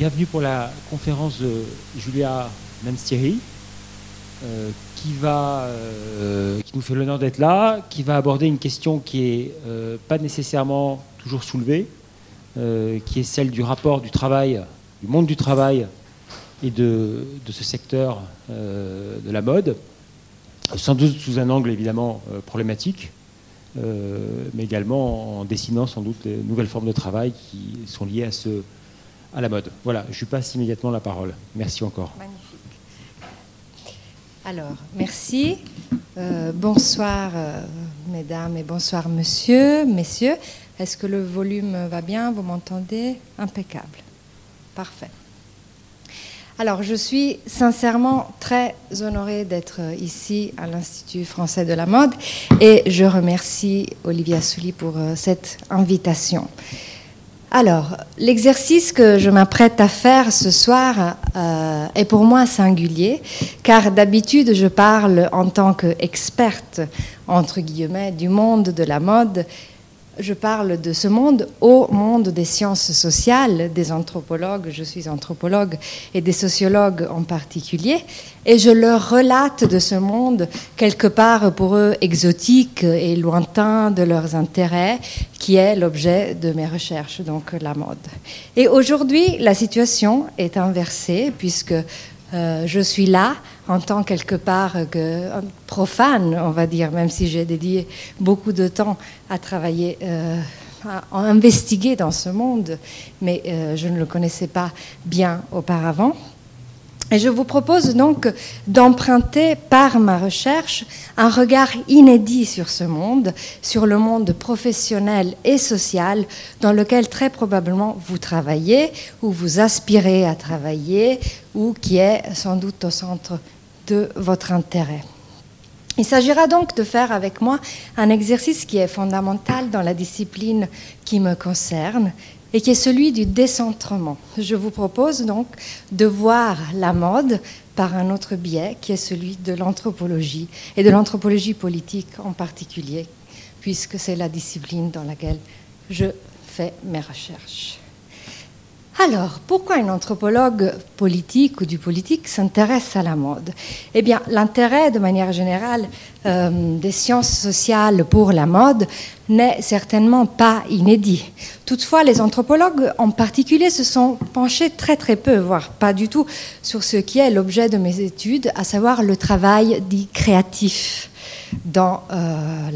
bienvenue pour la conférence de Julia Manstieri, euh, qui, va, euh, qui nous fait l'honneur d'être là, qui va aborder une question qui n'est euh, pas nécessairement toujours soulevée, qui est celle du rapport du travail, du monde du travail et de, de ce secteur de la mode, sans doute sous un angle évidemment problématique. mais également en dessinant sans doute les nouvelles formes de travail qui sont liées à ce, à la mode. Voilà, je passe immédiatement la parole. Merci encore. Magnifique. Alors, merci. Euh, bonsoir, euh, mesdames, et bonsoir, monsieur, messieurs. Est-ce que le volume va bien? Vous m'entendez? Impeccable. Parfait. Alors, je suis sincèrement très honorée d'être ici à l'Institut français de la mode et je remercie Olivia Souli pour euh, cette invitation. Alors, l'exercice que je m'apprête à faire ce soir euh, est pour moi singulier, car d'habitude je parle en tant qu'experte, entre guillemets, du monde de la mode je parle de ce monde au monde des sciences sociales, des anthropologues, je suis anthropologue, et des sociologues en particulier, et je leur relate de ce monde quelque part pour eux exotique et lointain de leurs intérêts, qui est l'objet de mes recherches, donc la mode. Et aujourd'hui, la situation est inversée, puisque euh, je suis là en tant quelque part que profane, on va dire, même si j'ai dédié beaucoup de temps à travailler, euh, à, investiguer dans ce monde, mais euh, je ne le connaissais pas bien auparavant. Et je vous propose donc d'emprunter par ma recherche un regard inédit sur ce monde, sur le monde professionnel et social dans lequel très probablement vous travaillez ou vous aspirez à travailler ou qui est sans doute au centre de votre intérêt. Il s'agira donc de faire avec moi un exercice qui est fondamental dans la discipline qui me concerne et qui est celui du décentrement. Je vous propose donc de voir la mode par un autre biais qui est celui de l'anthropologie et de l'anthropologie politique en particulier, puisque c'est la discipline dans laquelle je fais mes recherches. Alors, pourquoi un anthropologue politique ou du politique s'intéresse à la mode? Eh bien, l'intérêt, de manière générale, euh, des sciences sociales pour la mode n'est certainement pas inédit. Toutefois, les anthropologues en particulier se sont penchés très très peu, voire pas du tout, sur ce qui est l'objet de mes études, à savoir le travail dit créatif dans, euh,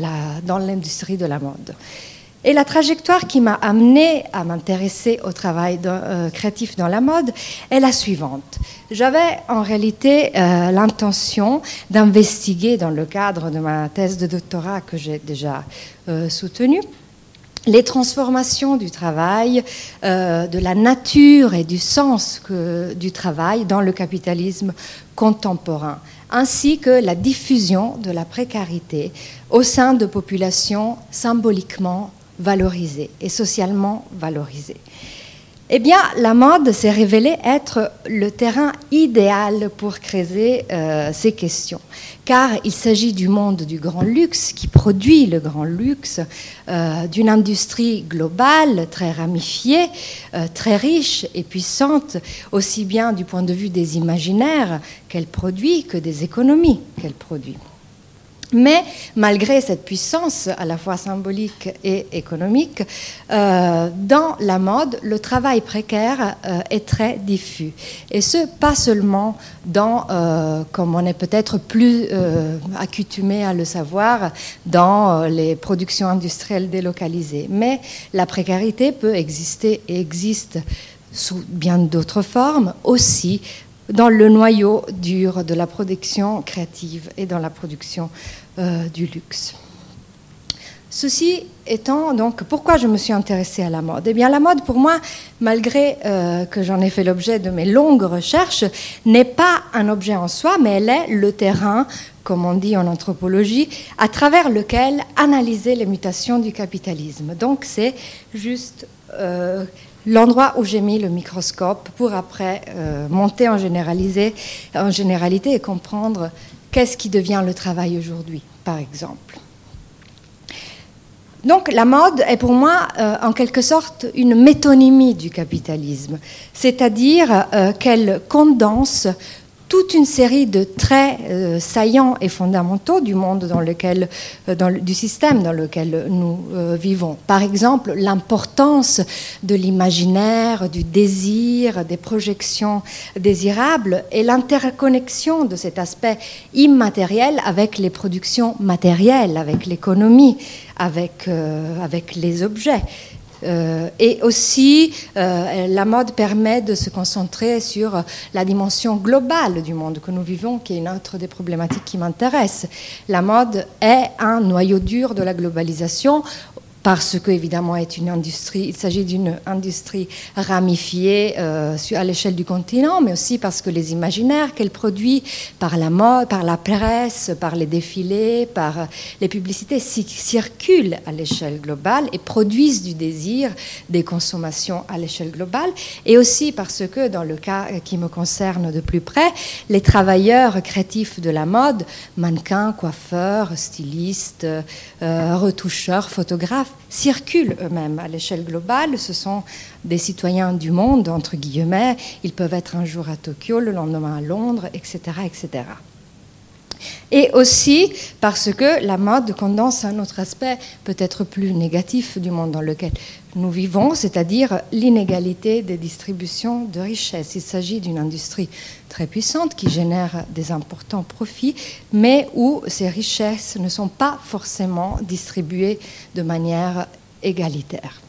dans l'industrie de la mode. Et la trajectoire qui m'a amenée à m'intéresser au travail euh, créatif dans la mode est la suivante. J'avais en réalité euh, l'intention d'investiguer dans le cadre de ma thèse de doctorat que j'ai déjà euh, soutenue les transformations du travail, de la nature et du sens du travail dans le capitalisme contemporain, ainsi que la diffusion de la précarité au sein de populations symboliquement valorisée et socialement valorisée. Eh bien, la mode s'est révélée être le terrain idéal pour creuser euh, ces questions, car il s'agit du monde du grand luxe qui produit le grand luxe, euh, d'une industrie globale très ramifiée, euh, très riche et puissante, aussi bien du point de vue des imaginaires qu'elle produit que des économies qu'elle produit. Mais malgré cette puissance à la fois symbolique et économique, euh, dans la mode, le travail précaire euh, est très diffus. Et ce, pas seulement dans, euh, comme on est peut-être plus accoutumé à le savoir, dans les productions industrielles délocalisées. Mais la précarité peut exister et existe sous bien d'autres formes aussi dans le noyau dur de la production créative et dans la production euh, du luxe. Ceci étant, donc, pourquoi je me suis intéressée à la mode? Eh bien, la mode, pour moi, malgré euh, que j'en ai fait l'objet de mes longues recherches, n'est pas un objet en soi, mais elle est le terrain, comme on dit en anthropologie, à travers lequel analyser les mutations du capitalisme. Donc, c'est juste euh, l'endroit où j'ai mis le microscope pour après euh, monter en, généralisé, en généralité et comprendre qu'est-ce qui devient le travail aujourd'hui, par exemple. Donc la mode est pour moi en quelque sorte une métonymie du capitalisme, c'est-à-dire qu'elle condense toute une série de traits euh, saillants et fondamentaux du monde dans lequel, euh, du système dans lequel nous euh, vivons. Par exemple, l'importance de l'imaginaire, du désir, des projections désirables et l'interconnexion de cet aspect immatériel avec les productions matérielles, avec l'économie, avec les objets. Euh, et aussi, euh, la mode permet de se concentrer sur la dimension globale du monde que nous vivons, qui est une autre des problématiques qui m'intéresse. La mode est un noyau dur de la globalisation parce que évidemment est une industrie, il s'agit d'une industrie ramifiée euh, à l'échelle du continent, mais aussi parce que les imaginaires qu'elle produit par la mode, par la presse, par les défilés, par les publicités circulent à l'échelle globale et produisent du désir des consommations à l'échelle globale, et aussi parce que dans le cas qui me concerne de plus près, les travailleurs créatifs de la mode, mannequins, coiffeurs, stylistes, euh, retoucheurs, photographes, circulent eux-mêmes à l'échelle globale. Ce sont des citoyens du monde, entre guillemets. Ils peuvent être un jour à Tokyo, le lendemain à Londres, etc. etc. Et aussi parce que la mode condense un autre aspect peut-être plus négatif du monde dans lequel nous vivons, c'est-à-dire l'inégalité des distributions de richesses. Il s'agit d'une industrie très puissante qui génère des importants profits, mais où ces richesses ne sont pas forcément distribuées de manière égalitaire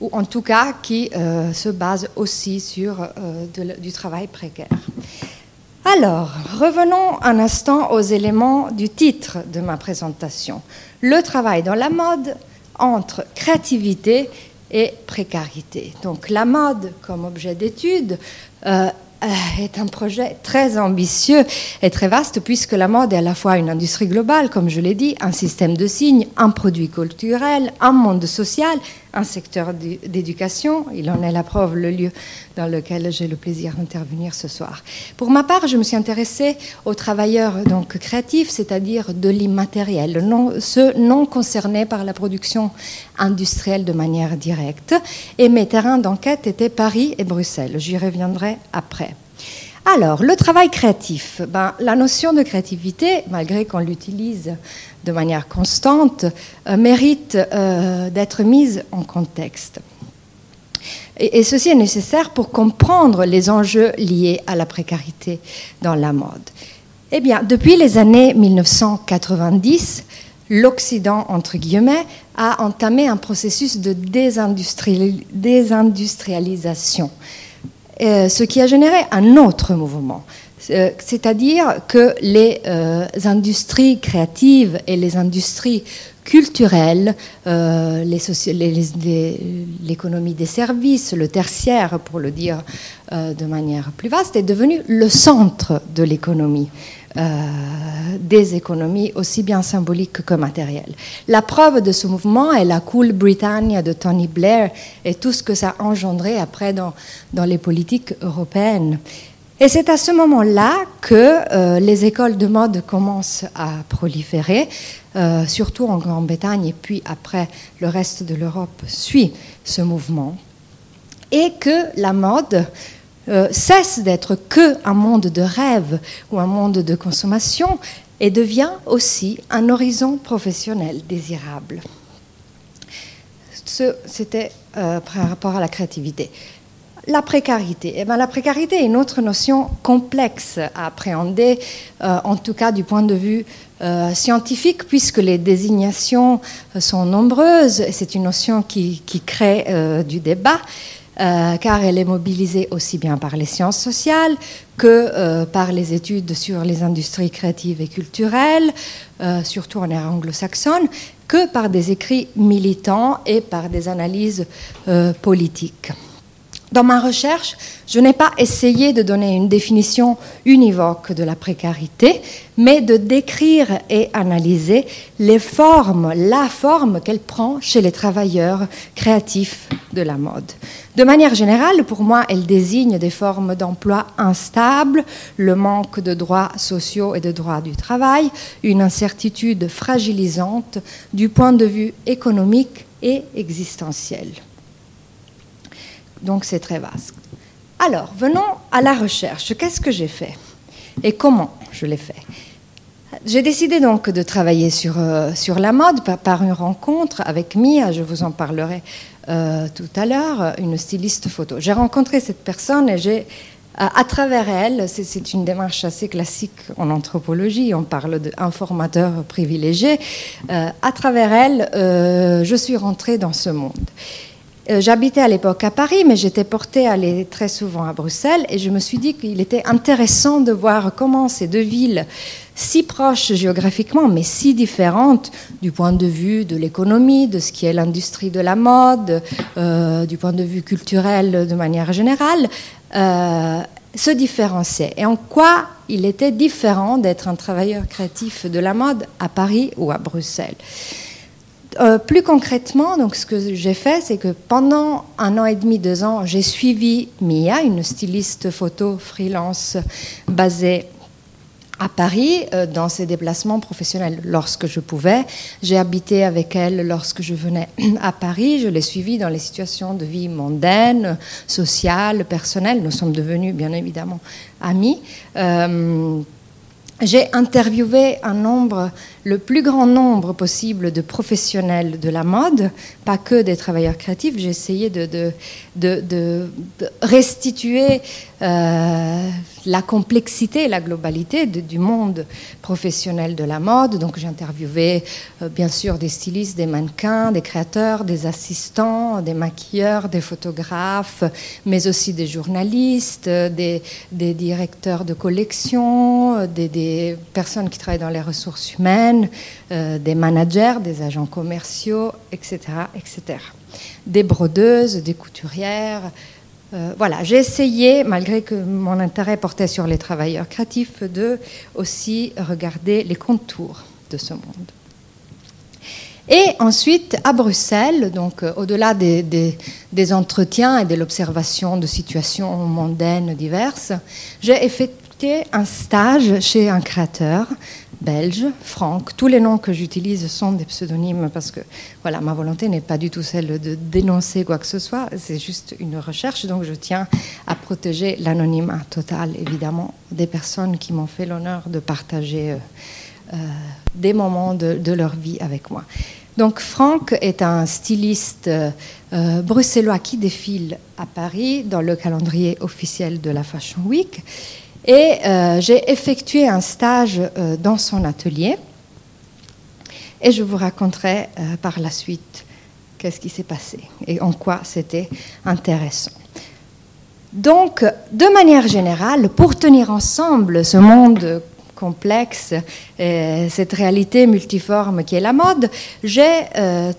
ou en tout cas qui euh, se base aussi sur euh, du travail précaire. Alors, revenons un instant aux éléments du titre de ma présentation. Le travail dans la mode entre créativité et précarité. Donc la mode comme objet d'étude euh, est un projet très ambitieux et très vaste puisque la mode est à la fois une industrie globale, comme je l'ai dit, un système de signes, un produit culturel, un monde social, un secteur d'éducation. Il en est la preuve, le lieu dans lequel j'ai le plaisir d'intervenir ce soir. Pour ma part, je me suis intéressée aux travailleurs donc créatifs, c'est-à-dire de l'immatériel, ceux non concernés par la production industrielle de manière directe. Et mes terrains d'enquête étaient Paris et Bruxelles. J'y reviendrai après. Alors, le travail créatif. Ben, la notion de créativité, malgré qu'on l'utilise de manière constante, euh, mérite euh, d'être mise en contexte. Et, ceci est nécessaire pour comprendre les enjeux liés à la précarité dans la mode. Eh bien, depuis les années 1990, l'Occident, entre guillemets, a entamé un processus de désindustrialisation, ce qui a généré un autre mouvement, euh, c'est-à-dire que les euh, industries créatives et les industries culturelles, euh, l'économie des services, le tertiaire, pour le dire de manière plus vaste, est devenu le centre de l'économie. Des économies aussi bien symboliques que matérielles. La preuve de ce mouvement est la Cool Britannia de Tony Blair et tout ce que ça a engendré après dans, dans les politiques européennes. Et c'est à ce moment-là que euh, les écoles de mode commencent à proliférer, euh, surtout en Grande-Bretagne, et puis après le reste de l'Europe suit ce mouvement, et que la mode euh, cesse d'être que un monde de rêve ou un monde de consommation et devient aussi un horizon professionnel désirable. C'était par rapport à la créativité. La précarité. Eh bien, la précarité est une autre notion complexe à appréhender, euh, en tout cas du point de vue euh, scientifique, puisque les désignations euh, sont nombreuses. C'est une notion qui, crée du débat. Car elle est mobilisée aussi bien par les sciences sociales que par les études sur les industries créatives et culturelles, surtout en ère anglo-saxonne, que par des écrits militants et par des analyses politiques. Dans ma recherche, je n'ai pas essayé de donner une définition univoque de la précarité, mais de décrire et analyser les formes, la forme qu'elle prend chez les travailleurs créatifs de la mode. De manière générale, pour moi, elle désigne des formes d'emploi instables, le manque de droits sociaux et de droits du travail, une incertitude fragilisante du point de vue économique et existentiel. Donc c'est très vaste. Alors, venons à la recherche. Qu'est-ce que j'ai fait? Et comment je l'ai fait? J'ai décidé donc de travailler sur, euh, sur la mode par, une rencontre avec Mia, je vous en parlerai euh, tout à l'heure, une styliste photo. J'ai rencontré cette personne et j'ai, à, travers elle, c'est une démarche assez classique en anthropologie, on parle d'un formateur privilégié, euh, à travers elle, je suis rentrée dans ce monde. J'habitais à l'époque à Paris, mais j'étais portée à aller très souvent à Bruxelles et je me suis dit qu'il était intéressant de voir comment ces deux villes si proches géographiquement, mais si différentes du point de vue de l'économie, de ce qui est l'industrie de la mode, euh, du point de vue culturel de manière générale, euh, se différenciaient. Et en quoi il était différent d'être un travailleur créatif de la mode à Paris ou à Bruxelles? Euh, plus concrètement, donc ce que j'ai fait, c'est que pendant un an et demi, deux ans, j'ai suivi Mia, une styliste photo freelance basée à Paris euh, dans ses déplacements professionnels lorsque je pouvais. J'ai habité avec elle lorsque je venais à Paris. Je l'ai suivie dans les situations de vie mondaine, sociale, personnelle. Nous sommes devenus bien évidemment amis. Euh, j'ai interviewé un nombre, le plus grand nombre possible de professionnels de la mode, pas que des travailleurs créatifs. J'ai essayé de, restituer euh, la complexité, la globalité du monde professionnel de la mode. Donc j'ai interviewé euh, bien sûr des stylistes, des mannequins, des créateurs, des assistants, des maquilleurs, des photographes, mais aussi des journalistes, des, des directeurs de collection, des, des, personnes qui travaillent dans les ressources humaines, euh, des managers, des agents commerciaux, etc., etc. Des brodeuses, des couturières. Euh, voilà, j'ai essayé, malgré que mon intérêt portait sur les travailleurs créatifs, de aussi regarder les contours de ce monde. Et ensuite, à Bruxelles, donc euh, au-delà des, des, entretiens et de l'observation de situations mondaines diverses, j'ai effectué un stage chez un créateur belge, Franck. Tous les noms que j'utilise sont des pseudonymes parce que voilà, ma volonté n'est pas du tout celle de dénoncer quoi que ce soit, c'est juste une recherche, donc je tiens à protéger l'anonymat total, évidemment, des personnes qui m'ont fait l'honneur de partager euh, euh, des moments de, leur vie avec moi. Donc Franck est un styliste euh, bruxellois qui défile à Paris dans le calendrier officiel de la Fashion Week. Et euh, j'ai effectué un stage euh, dans son atelier. Et je vous raconterai euh, par la suite qu'est-ce qui s'est passé et en quoi c'était intéressant. Donc, de manière générale, pour tenir ensemble ce monde complexe, et cette réalité multiforme qui est la mode, j'ai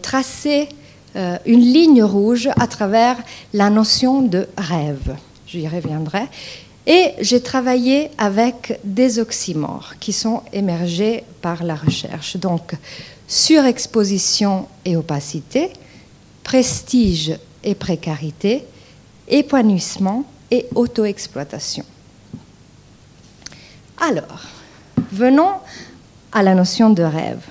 tracé une ligne rouge à travers la notion de rêve. J'y reviendrai. Et j'ai travaillé avec des oxymores qui sont émergés par la recherche. Donc, surexposition et opacité, prestige et précarité, épanouissement et auto-exploitation. Alors, venons à la notion de rêve.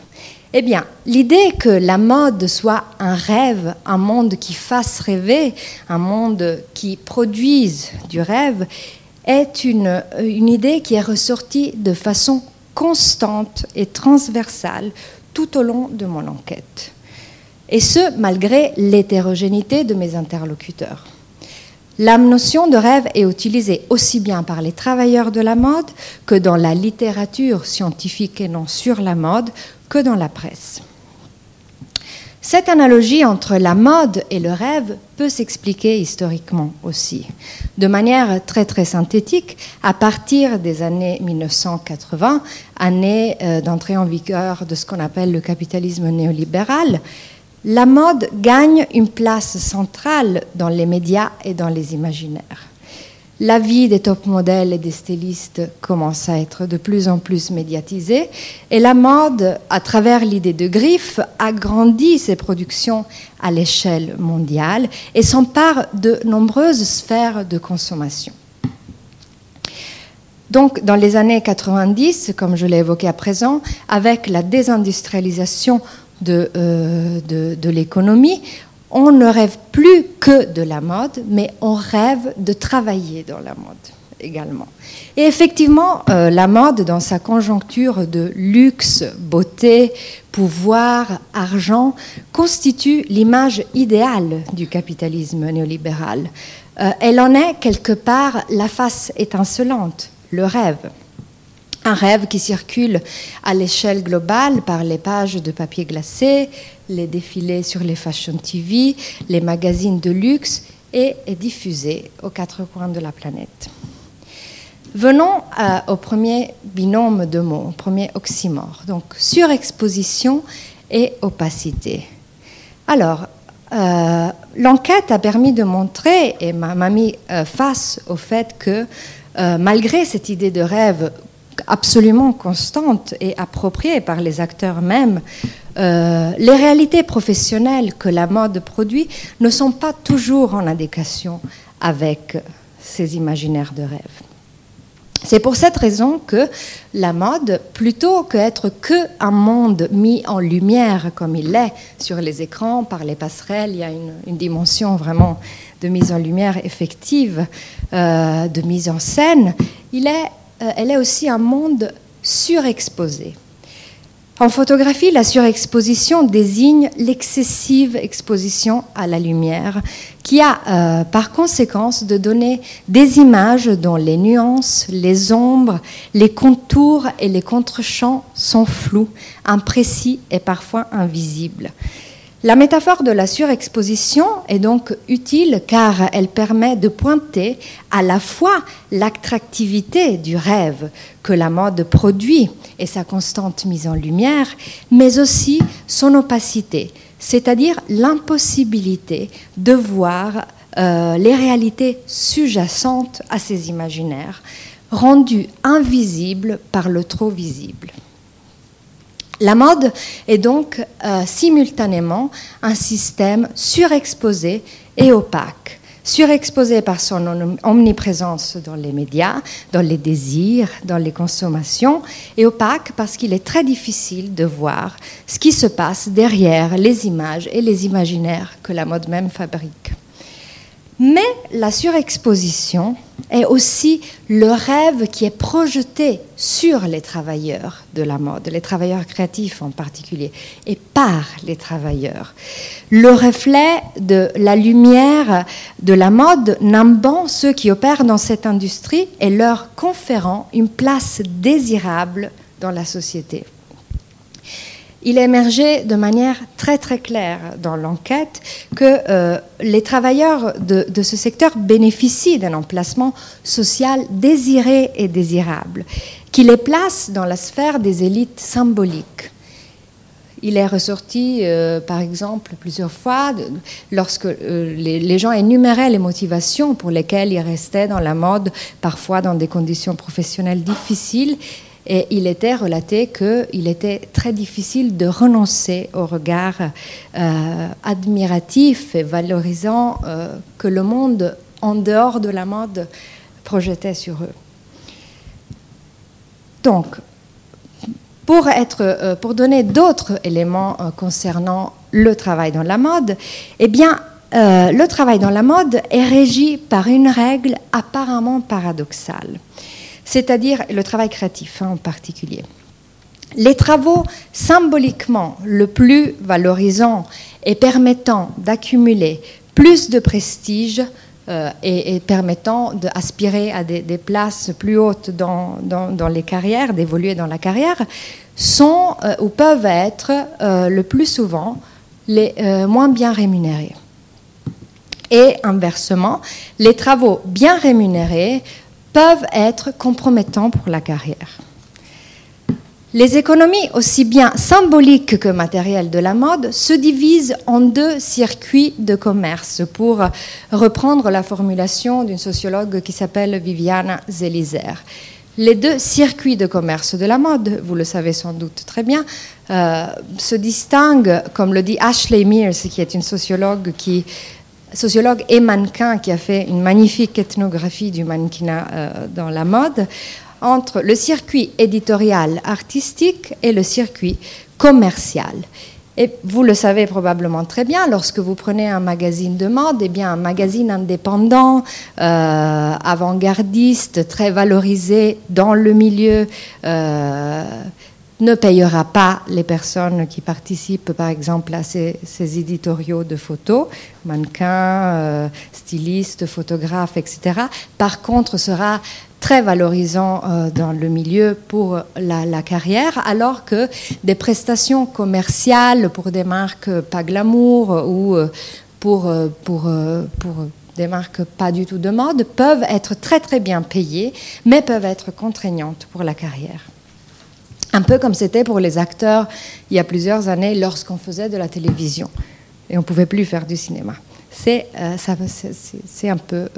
Eh bien, l'idée que la mode soit un rêve, un monde qui fasse rêver, un monde qui produise du rêve, est une, une idée qui est ressortie de façon constante et transversale tout au long de mon enquête. Et ce, malgré l'hétérogénéité de mes interlocuteurs. La notion de rêve est utilisée aussi bien par les travailleurs de la mode que dans la littérature scientifique et non sur la mode, que dans la presse. Cette analogie entre la mode et le rêve peut s'expliquer historiquement aussi, de manière très synthétique, à partir des années 1980, année euh, d'entrée en vigueur de ce qu'on appelle le capitalisme néolibéral. La mode gagne une place centrale dans les médias et dans les imaginaires. La vie des top modèles et des stylistes commence à être de plus en plus médiatisée et la mode, à travers l'idée de griffe, agrandit ses productions à l'échelle mondiale et s'empare de nombreuses sphères de consommation. Donc, dans les années 90, comme je l'ai évoqué à présent, avec la désindustrialisation de, euh, de l'économie, on ne rêve plus que de la mode, mais on rêve de travailler dans la mode également. Et effectivement, euh, la mode, dans sa conjoncture de luxe, beauté, pouvoir, argent, constitue l'image idéale du capitalisme néolibéral. Euh, elle en est quelque part la face étincelante, le rêve. Un rêve qui circule à l'échelle globale par les pages de papier glacé, les défilés sur les fashion TV, les magazines de luxe et est diffusé aux quatre coins de la planète. Venons euh, au premier binôme de mots, au premier oxymore, donc surexposition et opacité. Alors, euh, l'enquête a permis de montrer et m'a mis euh, face au fait que malgré cette idée de rêve absolument constante et appropriée par les acteurs même, euh, les réalités professionnelles que la mode produit ne sont pas toujours en adéquation avec ces imaginaires de rêve. C'est pour cette raison que la mode, plutôt qu'être que un monde mis en lumière comme il l'est sur les écrans, par les passerelles, il y a une, dimension vraiment de mise en lumière effective, euh, de mise en scène, il est elle est aussi un monde surexposé. En photographie, la surexposition désigne l'excessive exposition à la lumière, qui a euh, par conséquence de donner des images dont les nuances, les ombres, les contours et les contre-champs sont flous, imprécis et parfois invisibles. La métaphore de la surexposition est donc utile car elle permet de pointer à la fois l'attractivité du rêve que la mode produit et sa constante mise en lumière, mais aussi son opacité, c'est-à-dire l'impossibilité de voir euh, les réalités sous-jacentes à ces imaginaires, rendues invisibles par le trop visible. La mode est donc euh, simultanément un système surexposé et opaque. Surexposé par son omniprésence dans les médias, dans les désirs, dans les consommations, et opaque parce qu'il est très difficile de voir ce qui se passe derrière les images et les imaginaires que la mode même fabrique. Mais la surexposition est aussi le rêve qui est projeté sur les travailleurs de la mode, les travailleurs créatifs en particulier, et par les travailleurs. Le reflet de la lumière de la mode nimbant ceux qui opèrent dans cette industrie et leur conférant une place désirable dans la société il a émergé de manière très très claire dans l'enquête que euh, les travailleurs de, ce secteur bénéficient d'un emplacement social désiré et désirable, qui les place dans la sphère des élites symboliques. Il est ressorti, euh, par exemple, plusieurs fois, lorsque euh, les, gens énuméraient les motivations pour lesquelles ils restaient dans la mode, parfois dans des conditions professionnelles difficiles, et il était relaté qu'il était très difficile de renoncer au regard euh, admiratif et valorisant euh, que le monde en dehors de la mode projetait sur eux. Donc, pour, être, euh, pour donner d'autres éléments concernant le travail dans la mode, eh bien, le travail dans la mode est régi par une règle apparemment paradoxale c'est-à-dire le travail créatif hein, en particulier. Les travaux symboliquement le plus valorisants et permettant d'accumuler plus de prestige euh, et, permettant d'aspirer à des, places plus hautes dans, les carrières, d'évoluer dans la carrière, sont euh, ou peuvent être euh, le plus souvent les moins bien rémunérés. Et inversement, les travaux bien rémunérés peuvent être compromettants pour la carrière. Les économies, aussi bien symboliques que matérielles de la mode, se divisent en deux circuits de commerce, pour reprendre la formulation d'une sociologue qui s'appelle Viviana Zelizer. Les deux circuits de commerce de la mode, vous le savez sans doute très bien, euh, se distinguent, comme le dit Ashley Mears, qui est une sociologue qui sociologue et mannequin qui a fait une magnifique ethnographie du mannequinat euh, dans la mode, entre le circuit éditorial artistique et le circuit commercial. Et vous le savez probablement très bien, lorsque vous prenez un magazine de mode, eh bien un magazine indépendant, euh, avant-gardiste, très valorisé dans le milieu, euh, ne payera pas les personnes qui participent, par exemple, à ces, éditoriaux de photos, mannequins, euh, stylistes, photographes, etc. Par contre, sera très valorisant euh, dans le milieu pour la, carrière, alors que des prestations commerciales pour des marques pas glamour ou euh, pour, euh, pour, pour des marques pas du tout de mode peuvent être très très bien payées, mais peuvent être contraignantes pour la carrière. Un peu comme c'était pour les acteurs il y a plusieurs années lorsqu'on faisait de la télévision et on ne pouvait plus faire du cinéma. C'est un peu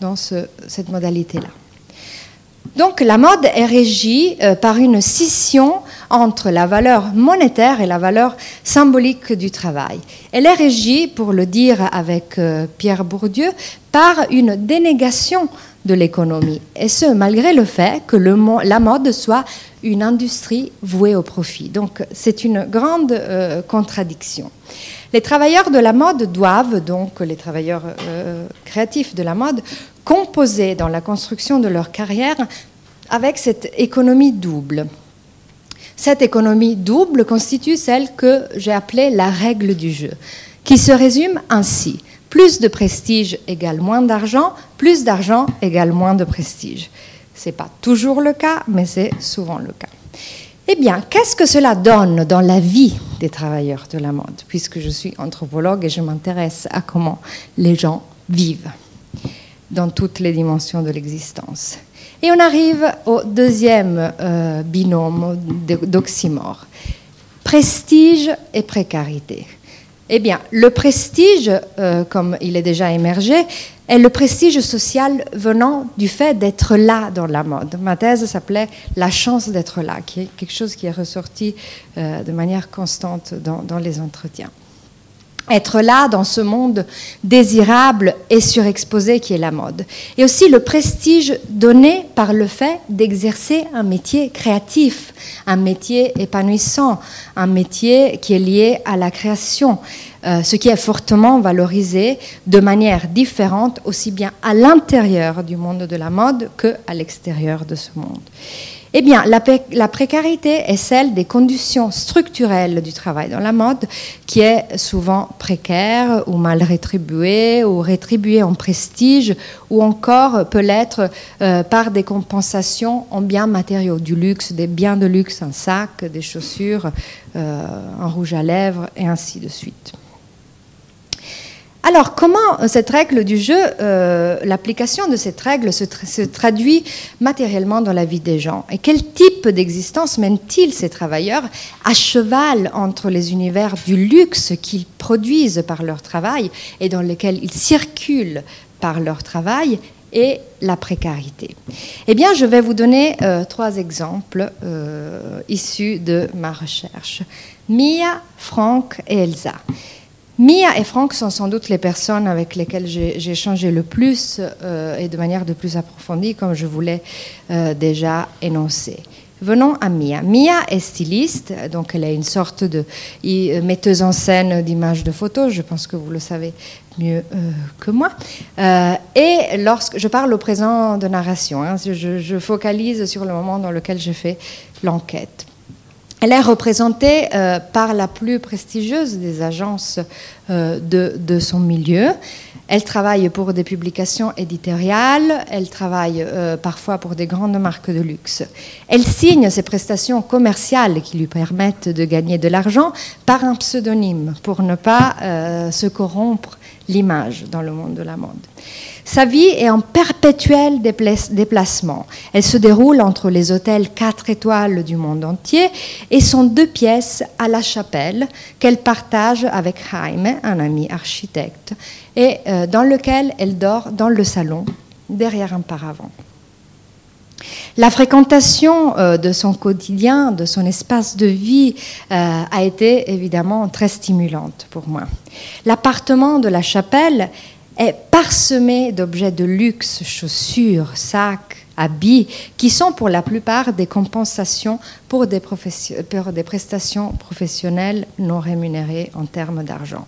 dans cette modalité-là. Donc la mode est régie euh, par une scission entre la valeur monétaire et la valeur symbolique du travail. Elle est régie, pour le dire avec euh, Pierre Bourdieu, par une dénégation de l'économie, et ce malgré le fait que la mode soit une industrie vouée au profit. Donc c'est une grande euh, contradiction. Les travailleurs de la mode doivent, donc les travailleurs créatifs de la mode, composer dans la construction de leur carrière avec cette économie double. Cette économie double constitue celle que j'ai appelée la règle du jeu, qui se résume ainsi. Plus de prestige égale moins d'argent, plus d'argent égale moins de prestige. Ce n'est pas toujours le cas, mais c'est souvent le cas. Eh bien, qu'est-ce que cela donne dans la vie des travailleurs de la mode, puisque je suis anthropologue et je m'intéresse à comment les gens vivent dans toutes les dimensions de l'existence. Et on arrive au deuxième euh, binôme d'oxymore. Prestige et précarité. Eh bien, le prestige, euh, comme il est déjà émergé, est le prestige social venant du fait d'être là dans la mode. Ma thèse s'appelait La chance d'être là, qui est quelque chose qui est ressorti euh, de manière constante dans les entretiens être là dans ce monde désirable et surexposé qui est la mode. Et aussi le prestige donné par le fait d'exercer un métier créatif, un métier épanouissant, un métier qui est lié à la création, euh, ce qui est fortement valorisé de manière différente aussi bien à l'intérieur du monde de la mode qu'à l'extérieur de ce monde. Eh bien, la, précarité est celle des conditions structurelles du travail dans la mode, qui est souvent précaire ou mal rétribuée, ou rétribuée en prestige, ou encore peut l'être euh, par des compensations en biens matériaux, du luxe, des biens de luxe, un sac, des chaussures, euh, un rouge à lèvres, et ainsi de suite. Alors, comment euh, cette règle du jeu, euh, l'application de cette règle se, traduit matériellement dans la vie des gens? Et quel type d'existence mènent-ils ces travailleurs à cheval entre les univers du luxe qu'ils produisent par leur travail et dans lesquels ils circulent par leur travail et la précarité? Eh bien, je vais vous donner euh, trois exemples issus de ma recherche. Mia, Franck et Elsa. Mia et Franck sont sans doute les personnes avec lesquelles j'ai échangé le plus euh, et de manière de plus approfondie, comme je voulais euh, déjà énoncer. Venons à Mia. Mia est styliste, donc elle est une sorte de metteuse en scène d'images de photos, je pense que vous le savez mieux euh, que moi. et lorsque je parle au présent de narration, hein, je, je, focalise sur le moment dans lequel je fais l'enquête. Elle est représentée euh, par la plus prestigieuse des agences euh, de, son milieu. Elle travaille pour des publications éditoriales, elle travaille euh, parfois pour des grandes marques de luxe. Elle signe ses prestations commerciales qui lui permettent de gagner de l'argent par un pseudonyme pour ne pas se corrompre l'image dans le monde de la mode. Sa vie est en perpétuel déplacement. Elle se déroule entre les hôtels 4 étoiles du monde entier et son deux pièces à la chapelle qu'elle partage avec Jaime, un ami architecte, et euh, dans lequel elle dort dans le salon derrière un paravent. La fréquentation euh, de son quotidien, de son espace de vie, euh, a été évidemment très stimulante pour moi. L'appartement de la chapelle est parsemé d'objets de luxe, chaussures, sacs, habits, qui sont pour la plupart des compensations pour des, pour des prestations professionnelles non rémunérées en termes d'argent.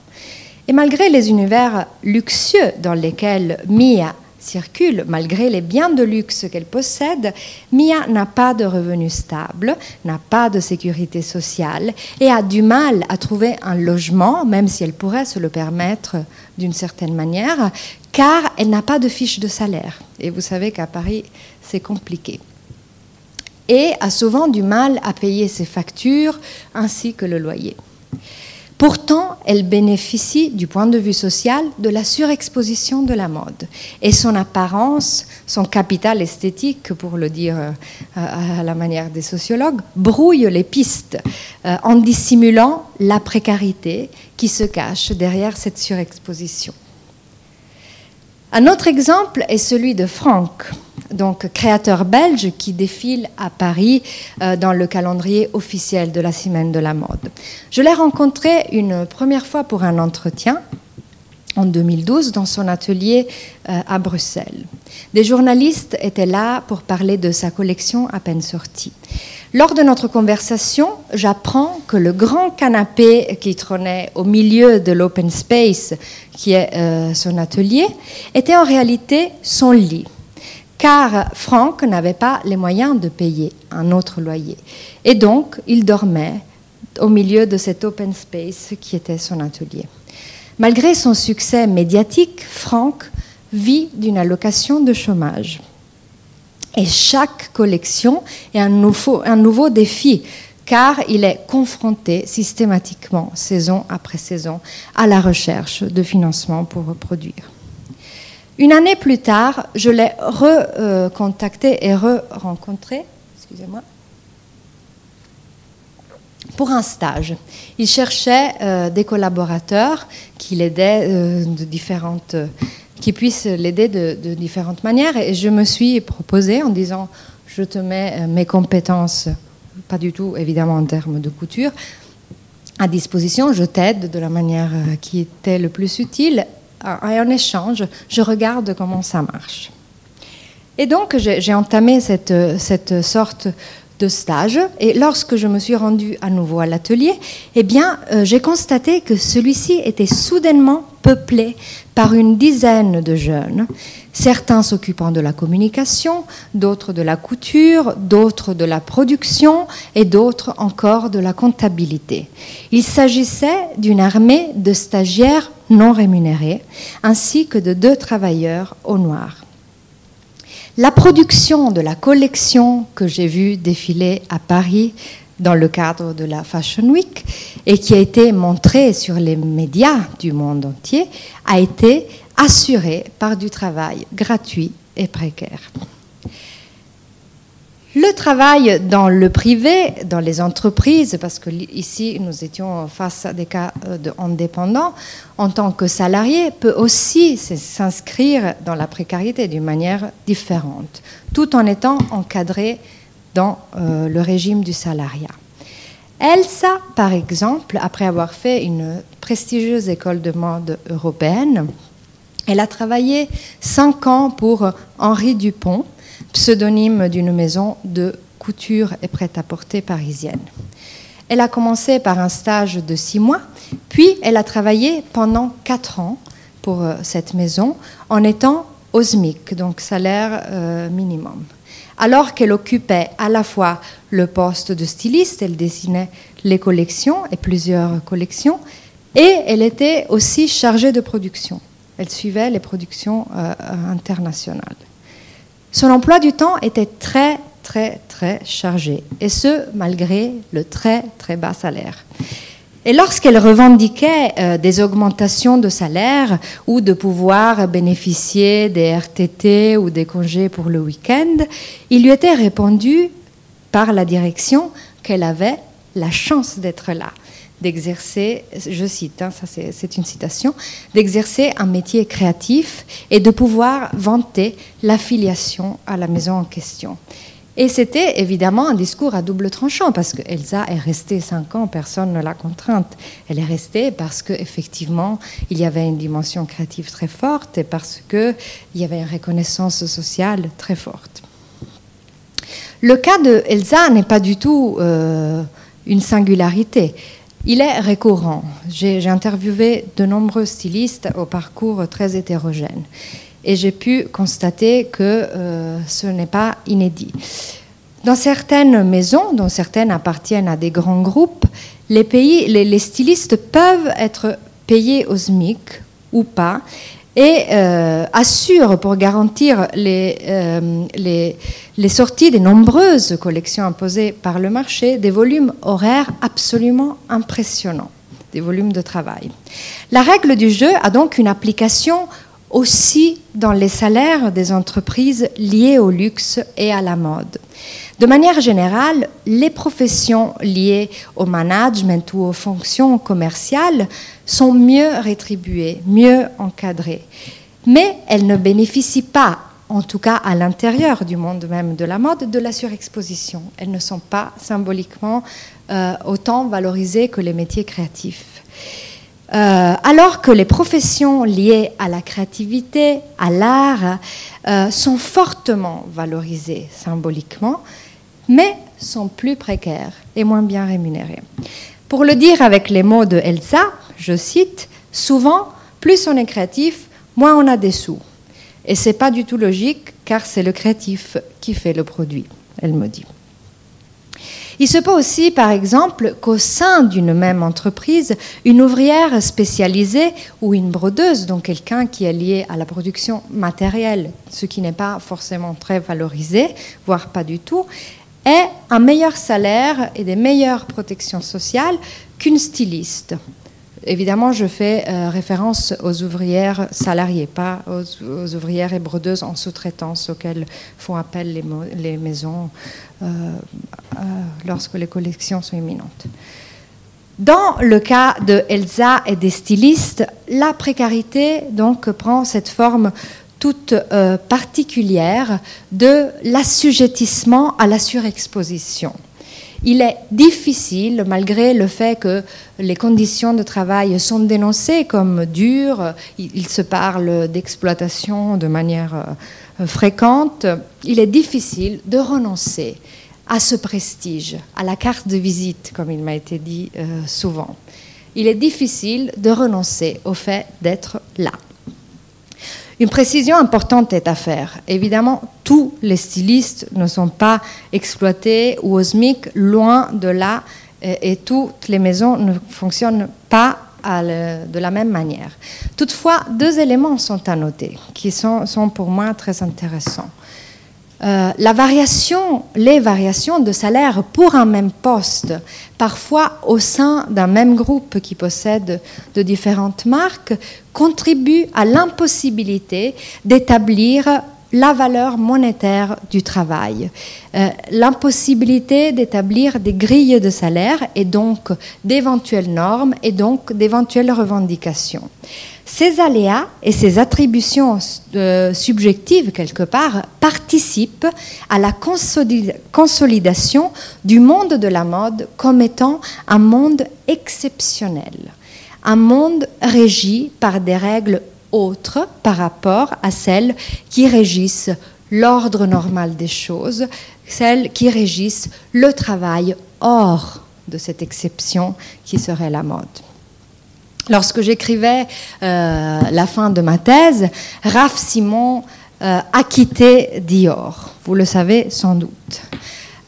Et malgré les univers luxueux dans lesquels Mia circule, malgré les biens de luxe qu'elle possède, Mia n'a pas de revenus stables, n'a pas de sécurité sociale et a du mal à trouver un logement, même si elle pourrait se le permettre d'une certaine manière, car elle n'a pas de fiche de salaire. Et vous savez qu'à Paris, c'est compliqué. Et a souvent du mal à payer ses factures ainsi que le loyer. Pourtant, elle bénéficie du point de vue social de la surexposition de la mode. Et son apparence, son capital esthétique, pour le dire euh, à la manière des sociologues, brouille les pistes euh, en dissimulant la précarité qui se cache derrière cette surexposition. Un autre exemple est celui de Franck, donc créateur belge qui défile à Paris euh, dans le calendrier officiel de la Semaine de la mode. Je l'ai rencontré une première fois pour un entretien en 2012 dans son atelier euh, à Bruxelles. Des journalistes étaient là pour parler de sa collection à peine sortie. Lors de notre conversation, j'apprends que le grand canapé qui trônait au milieu de l'open space, qui est euh, son atelier, était en réalité son lit, car Franck n'avait pas les moyens de payer un autre loyer. Et donc, il dormait au milieu de cet open space qui était son atelier. Malgré son succès médiatique, Franck vit d'une allocation de chômage. Et chaque collection est un nouveau, défi, car il est confronté systématiquement, saison après saison, à la recherche de financement pour reproduire. Une année plus tard, je l'ai recontacté et re-rencontré, pour un stage. Il cherchait euh, des collaborateurs qui l'aidaient euh, de différentes qui puisse l'aider de, différentes manières. Et je me suis proposée en disant, je te mets euh, mes compétences, pas du tout évidemment en termes de couture, à disposition, je t'aide de la manière euh, qui était le plus utile. Et en échange, je regarde comment ça marche. Et donc, j'ai entamé cette, cette sorte stage. Et lorsque je me suis rendue à nouveau à l'atelier, eh bien, euh, j'ai constaté que celui-ci était soudainement peuplé par une dizaine de jeunes, certains s'occupant de la communication, d'autres de la couture, d'autres de la production et d'autres encore de la comptabilité. Il s'agissait d'une armée de stagiaires non rémunérés, ainsi que de deux travailleurs au noir. La production de la collection que j'ai vue défiler à Paris dans le cadre de la Fashion Week et qui a été montrée sur les médias du monde entier a été assurée par du travail gratuit et précaire. Le travail dans le privé, dans les entreprises, parce que ici nous étions face à des cas euh, d'indépendants, en tant que salarié, peut aussi s'inscrire dans la précarité d'une manière différente, tout en étant encadré dans euh, le régime du salariat. Elsa, par exemple, après avoir fait une prestigieuse école de mode européenne, elle a travaillé cinq ans pour Henri Dupont, pseudonyme d'une maison de couture et prêt-à-porter parisienne. Elle a commencé par un stage de six mois, puis elle a travaillé pendant quatre ans pour euh, cette maison en étant au SMIC, donc salaire euh, minimum. Alors qu'elle occupait à la fois le poste de styliste, elle dessinait les collections et plusieurs collections, et elle était aussi chargée de production. Elle suivait les productions euh, internationales. Son emploi du temps était très, très, très chargé, et ce, malgré le très, très bas salaire. Et lorsqu'elle revendiquait euh, des augmentations de salaire ou de pouvoir bénéficier des RTT ou des congés pour le week-end, il lui était répondu par la direction qu'elle avait la chance d'être là, d'exercer, je cite, hein, ça c'est une citation, d'exercer un métier créatif et de pouvoir vanter l'affiliation à la maison en question. Et c'était évidemment un discours à double tranchant parce que Elsa est restée cinq ans, personne ne l'a contrainte. Elle est restée parce qu'effectivement, il y avait une dimension créative très forte et parce qu'il y avait une reconnaissance sociale très forte. Le cas de Elsa n'est pas du tout euh, une singularité. Il est récurrent. J'ai interviewé de nombreux stylistes au parcours très hétérogène et j'ai pu constater que euh, ce n'est pas inédit. Dans certaines maisons, dont certaines appartiennent à des grands groupes, les, stylistes peuvent être payés au SMIC ou pas et euh, assurent pour garantir euh, les, les, sorties des nombreuses collections imposées par le marché des volumes horaires absolument impressionnants, des volumes de travail. La règle du jeu a donc une application aussi dans les salaires des entreprises liées au luxe et à la mode. De manière générale, les professions liées au management ou aux fonctions commerciales sont mieux rétribuées, mieux encadrées. Mais elles ne bénéficient pas, en tout cas à l'intérieur du monde même de la mode, de la surexposition. Elles ne sont pas symboliquement euh, autant valorisées que les métiers créatifs. Euh, alors que les professions liées à la créativité, à l'art, euh, sont fortement valorisées symboliquement, mais sont plus précaires et moins bien rémunérées. Pour le dire avec les mots de Elsa, je cite, souvent, plus on est créatif, moins on a des sous. Et c'est pas du tout logique, car c'est le créatif qui fait le produit, elle me dit. Il se peut aussi, par exemple, qu'au sein d'une même entreprise, une ouvrière spécialisée ou une brodeuse, donc quelqu'un qui est lié à la production matérielle, ce qui n'est pas forcément très valorisé, voire pas du tout, ait un meilleur salaire et des meilleures protections sociales qu'une styliste. Évidemment, je fais euh, référence aux ouvrières salariées, pas aux, ouvrières et brodeuses en sous-traitance auxquelles font appel les, maisons euh, euh, lorsque les collections sont imminentes. Dans le cas de Elsa et des stylistes, la précarité donc prend cette forme toute particulière de l'assujettissement à la surexposition il est difficile, malgré le fait que les conditions de travail sont dénoncées comme dures, il, se parle d'exploitation de manière euh, fréquente, il est difficile de renoncer à ce prestige, à la carte de visite, comme il m'a été dit euh, souvent. Il est difficile de renoncer au fait d'être là. Une précision importante est à faire. Évidemment, tous les stylistes ne sont pas exploités ou SMIC, loin de là, et, toutes les maisons ne fonctionnent pas de la même manière. Toutefois, deux éléments sont à noter qui sont pour moi très intéressants. Euh, les variations de salaire pour un même poste, parfois au sein d'un même groupe qui possède de différentes marques, contribuent à l'impossibilité d'établir la valeur monétaire du travail, euh, l'impossibilité d'établir des grilles de salaire et donc d'éventuelles normes et donc d'éventuelles revendications. Ces aléas et ces attributions euh, subjectives, quelque part, participent à la consolidation du monde de la mode comme étant un monde exceptionnel, un monde régi par des règles autres par rapport à celles qui régissent l'ordre normal des choses, celles qui régissent le travail hors de cette exception qui serait la mode. Lorsque j'écrivais euh, la fin de ma thèse, Raph Simon euh, a quitté Dior. Vous le savez sans doute.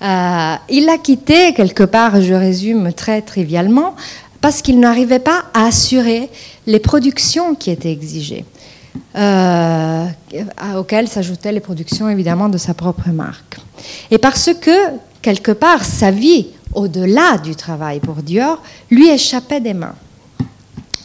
Euh, il l'a quitté, quelque part, je résume très trivialement, parce qu'il n'arrivait pas à assurer les productions qui étaient exigées, auxquelles s'ajoutaient les productions évidemment de sa propre marque. Et parce que, quelque part, sa vie au-delà du travail pour Dior, lui échappait des mains.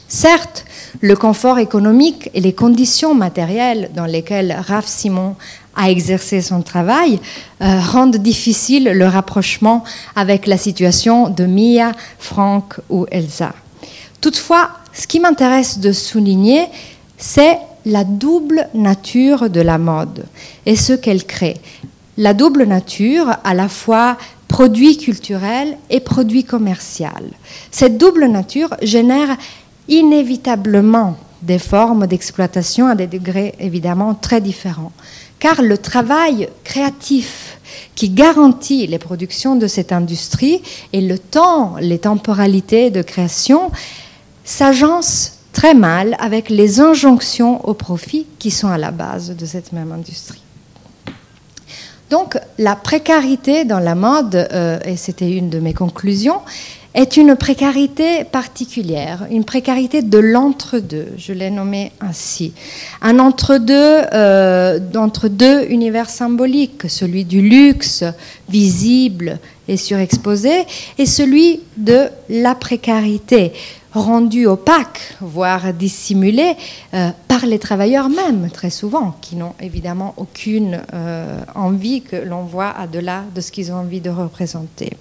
Certes, le confort économique et les conditions matérielles dans lesquelles Raph Simon a exercé son travail euh, rendent difficile le rapprochement avec la situation de Mia, Franck ou Elsa. Toutefois, ce qui m'intéresse de souligner, c'est la double nature de la mode et ce qu'elle crée. La double nature, à la fois produit culturel et produit commercial. Cette double nature génère inévitablement des formes d'exploitation à des degrés évidemment très différents. Car le travail créatif qui garantit les productions de cette industrie et le temps, les temporalités de création s'agencent très mal avec les injonctions au profit qui sont à la base de cette même industrie. Donc la précarité dans la mode, euh, et c'était une de mes conclusions, est une précarité particulière, une précarité de l'entre-deux, je l'ai nommé ainsi. Un entre-deux euh, d'entre deux univers symboliques, celui du luxe visible et surexposé, et celui de la précarité, rendu opaque, voire dissimulé euh, par les travailleurs même, très souvent, qui n'ont évidemment aucune euh, envie que l'on voit au-delà de ce qu'ils ont envie de représenter.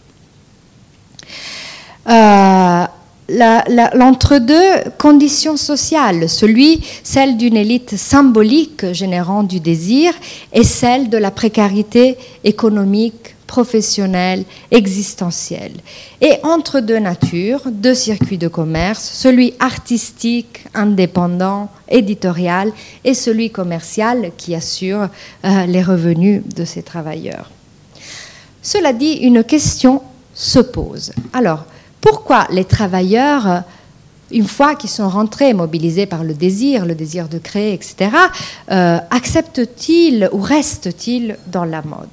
Euh, l'entre-deux conditions sociales, celui, celle d'une élite symbolique générant du désir et celle de la précarité économique, professionnelle, existentielle. Et entre deux natures, deux circuits de commerce, celui artistique, indépendant, éditorial et celui commercial qui assure euh, les revenus de ces travailleurs. Cela dit, une question se pose. Alors, pourquoi les travailleurs, une fois qu'ils sont rentrés, mobilisés par le désir, le désir de créer, etc., euh, acceptent-ils ou restent-ils dans la mode?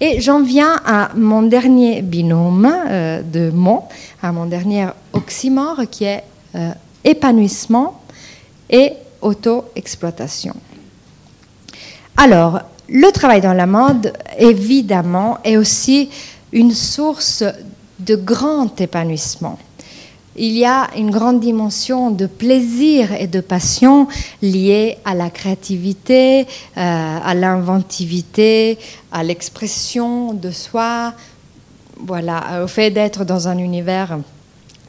Et j'en viens à mon dernier binôme euh, de mots, à mon dernier oxymore qui est euh, épanouissement et auto-exploitation. Alors, le travail dans la mode, évidemment, est aussi une source de grand épanouissement. Il y a une grande dimension de plaisir et de passion liée à la créativité, euh, à l'inventivité, à l'expression de soi, voilà, au fait d'être dans un univers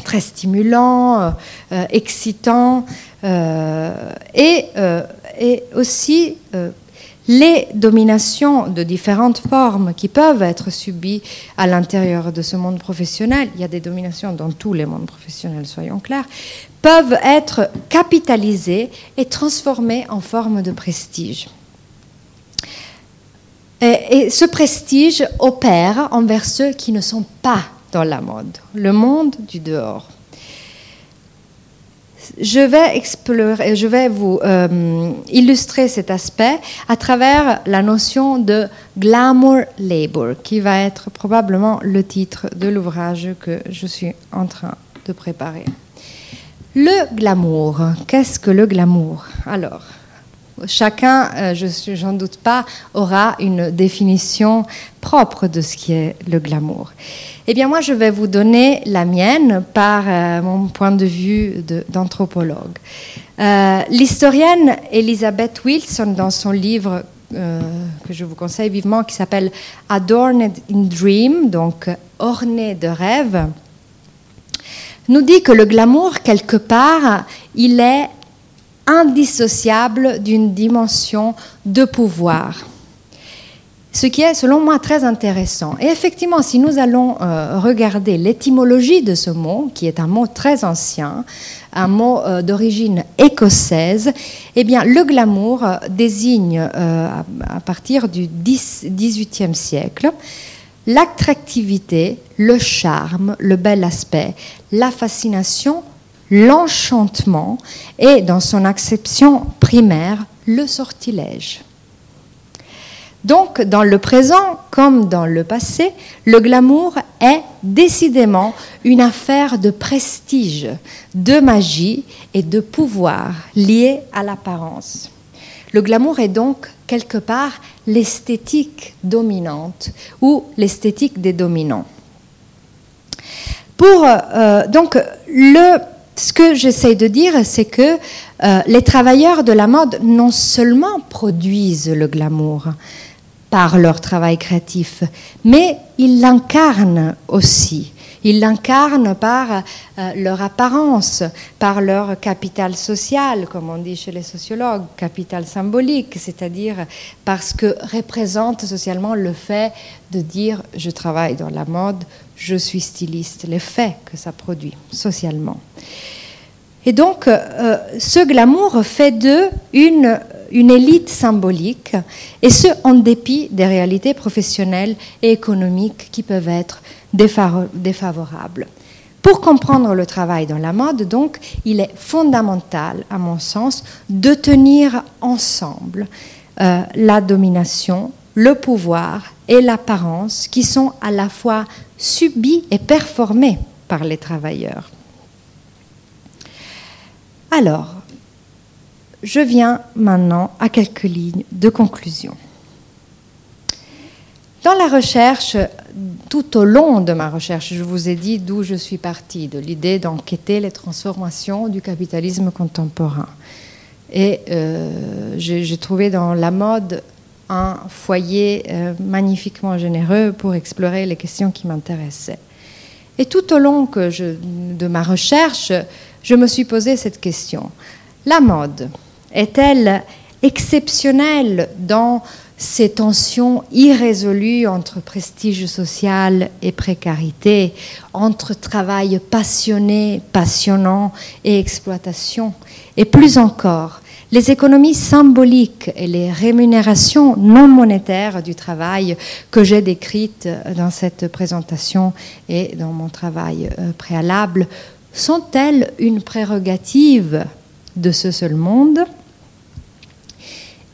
très stimulant, euh, excitant, euh, et, et, aussi les dominations de différentes formes qui peuvent être subies à l'intérieur de ce monde professionnel, il y a des dominations dans tous les mondes professionnels, soyons clairs, peuvent être capitalisées et transformées en forme de prestige. Et, ce prestige opère envers ceux qui ne sont pas dans la mode, le monde du dehors je vais explorer, je vais vous euh, illustrer cet aspect à travers la notion de glamour labor, qui va être probablement le titre de l'ouvrage que je suis en train de préparer. Le glamour, qu'est-ce que le glamour? Alors, chacun, euh, je j'en doute pas, aura une définition propre de ce qui est le glamour. Eh bien, moi, je vais vous donner la mienne par euh, mon point de vue d'anthropologue. Euh, l'historienne Elizabeth Wilson, dans son livre que je vous conseille vivement, qui s'appelle Adorned in Dream, donc orné de rêve, nous dit que le glamour, quelque part, il est indissociable d'une dimension de pouvoir. Ce qui est, selon moi, très intéressant. Et effectivement, si nous allons euh, regarder l'étymologie de ce mot, qui est un mot très ancien, un mot euh, d'origine écossaise, eh bien, le glamour euh, désigne, à partir du XVIIIe siècle, l'attractivité, le charme, le bel aspect, la fascination l'enchantement et, dans son acception primaire, le sortilège. Donc, dans le présent comme dans le passé, le glamour est décidément une affaire de prestige, de magie et de pouvoir liés à l'apparence. Le glamour est donc quelque part l'esthétique dominante ou l'esthétique des dominants. Pour, donc, le, ce que j'essaie de dire, c'est que les travailleurs de la mode non seulement produisent le glamour, par leur travail créatif, mais ils l'incarnent aussi. Ils l'incarnent par euh, leur apparence, par leur capital social, comme on dit chez les sociologues, capital symbolique, c'est-à-dire parce que représente socialement le fait de dire je travaille dans la mode, je suis styliste, l'effet que ça produit socialement. Et donc, euh, ce glamour fait d'eux une élite symbolique, et ce en dépit des réalités professionnelles et économiques qui peuvent être défavorables. Pour comprendre le travail dans la mode, donc, il est fondamental, à mon sens, de tenir ensemble euh, la domination, le pouvoir et l'apparence qui sont à la fois subis et performés par les travailleurs. Alors, je viens maintenant à quelques lignes de conclusion. Dans la recherche, tout au long de ma recherche, je vous ai dit d'où je suis partie, de l'idée d'enquêter les transformations du capitalisme contemporain. Et euh, j'ai trouvé dans la mode un foyer euh, magnifiquement généreux pour explorer les questions qui m'intéressaient. Et tout au long de ma recherche, je me suis posé cette question. La mode, est-elle exceptionnelle dans ces tensions irrésolues entre prestige social et précarité, entre travail passionné, passionnant et exploitation, et plus encore, les économies symboliques et les rémunérations non monétaires du travail que j'ai décrites dans cette présentation et dans mon travail euh, préalable sont-elles une prérogative de ce seul monde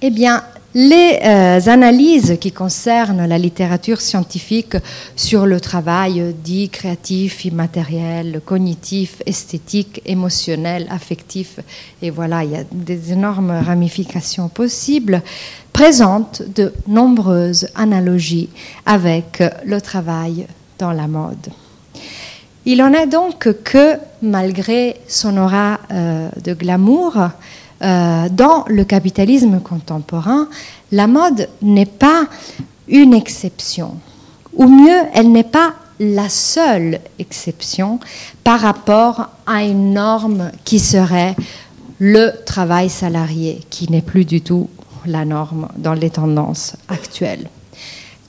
eh bien, les euh, analyses qui concernent la littérature scientifique sur le travail dit créatif, immatériel, cognitif, esthétique, émotionnel, affectif, et voilà, il y a des énormes ramifications possibles, présentent de nombreuses analogies avec le travail dans la mode. Il en est donc que, malgré son aura euh, de glamour, euh, dans le capitalisme contemporain, la mode n'est pas une exception, ou mieux, elle n'est pas la seule exception par rapport à une norme qui serait le travail salarié, qui n'est plus du tout la norme dans les tendances actuelles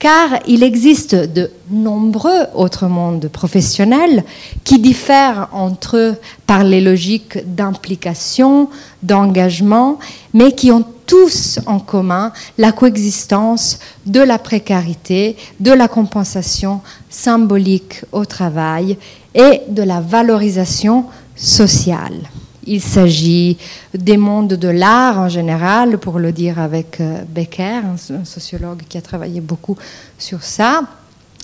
car il existe de nombreux autres mondes professionnels qui diffèrent entre eux par les logiques d'implication, d'engagement, mais qui ont tous en commun la coexistence de la précarité, de la compensation symbolique au travail et de la valorisation sociale. Il s'agit des mondes de l'art en général, pour le dire avec euh, Becker, un sociologue qui a travaillé beaucoup sur ça,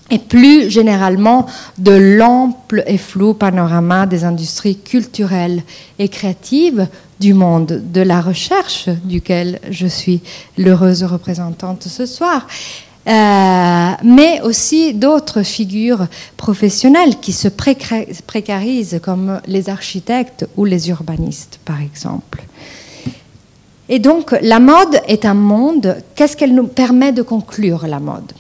et plus généralement de l'ample et flou panorama des industries culturelles et créatives du monde de la recherche, duquel je suis l'heureuse représentante ce soir. Euh, mais aussi d'autres figures professionnelles qui se précarisent, comme les architectes ou les urbanistes, par exemple. Et donc, la mode est un monde. Qu'est-ce qu'elle nous permet de conclure, la mode?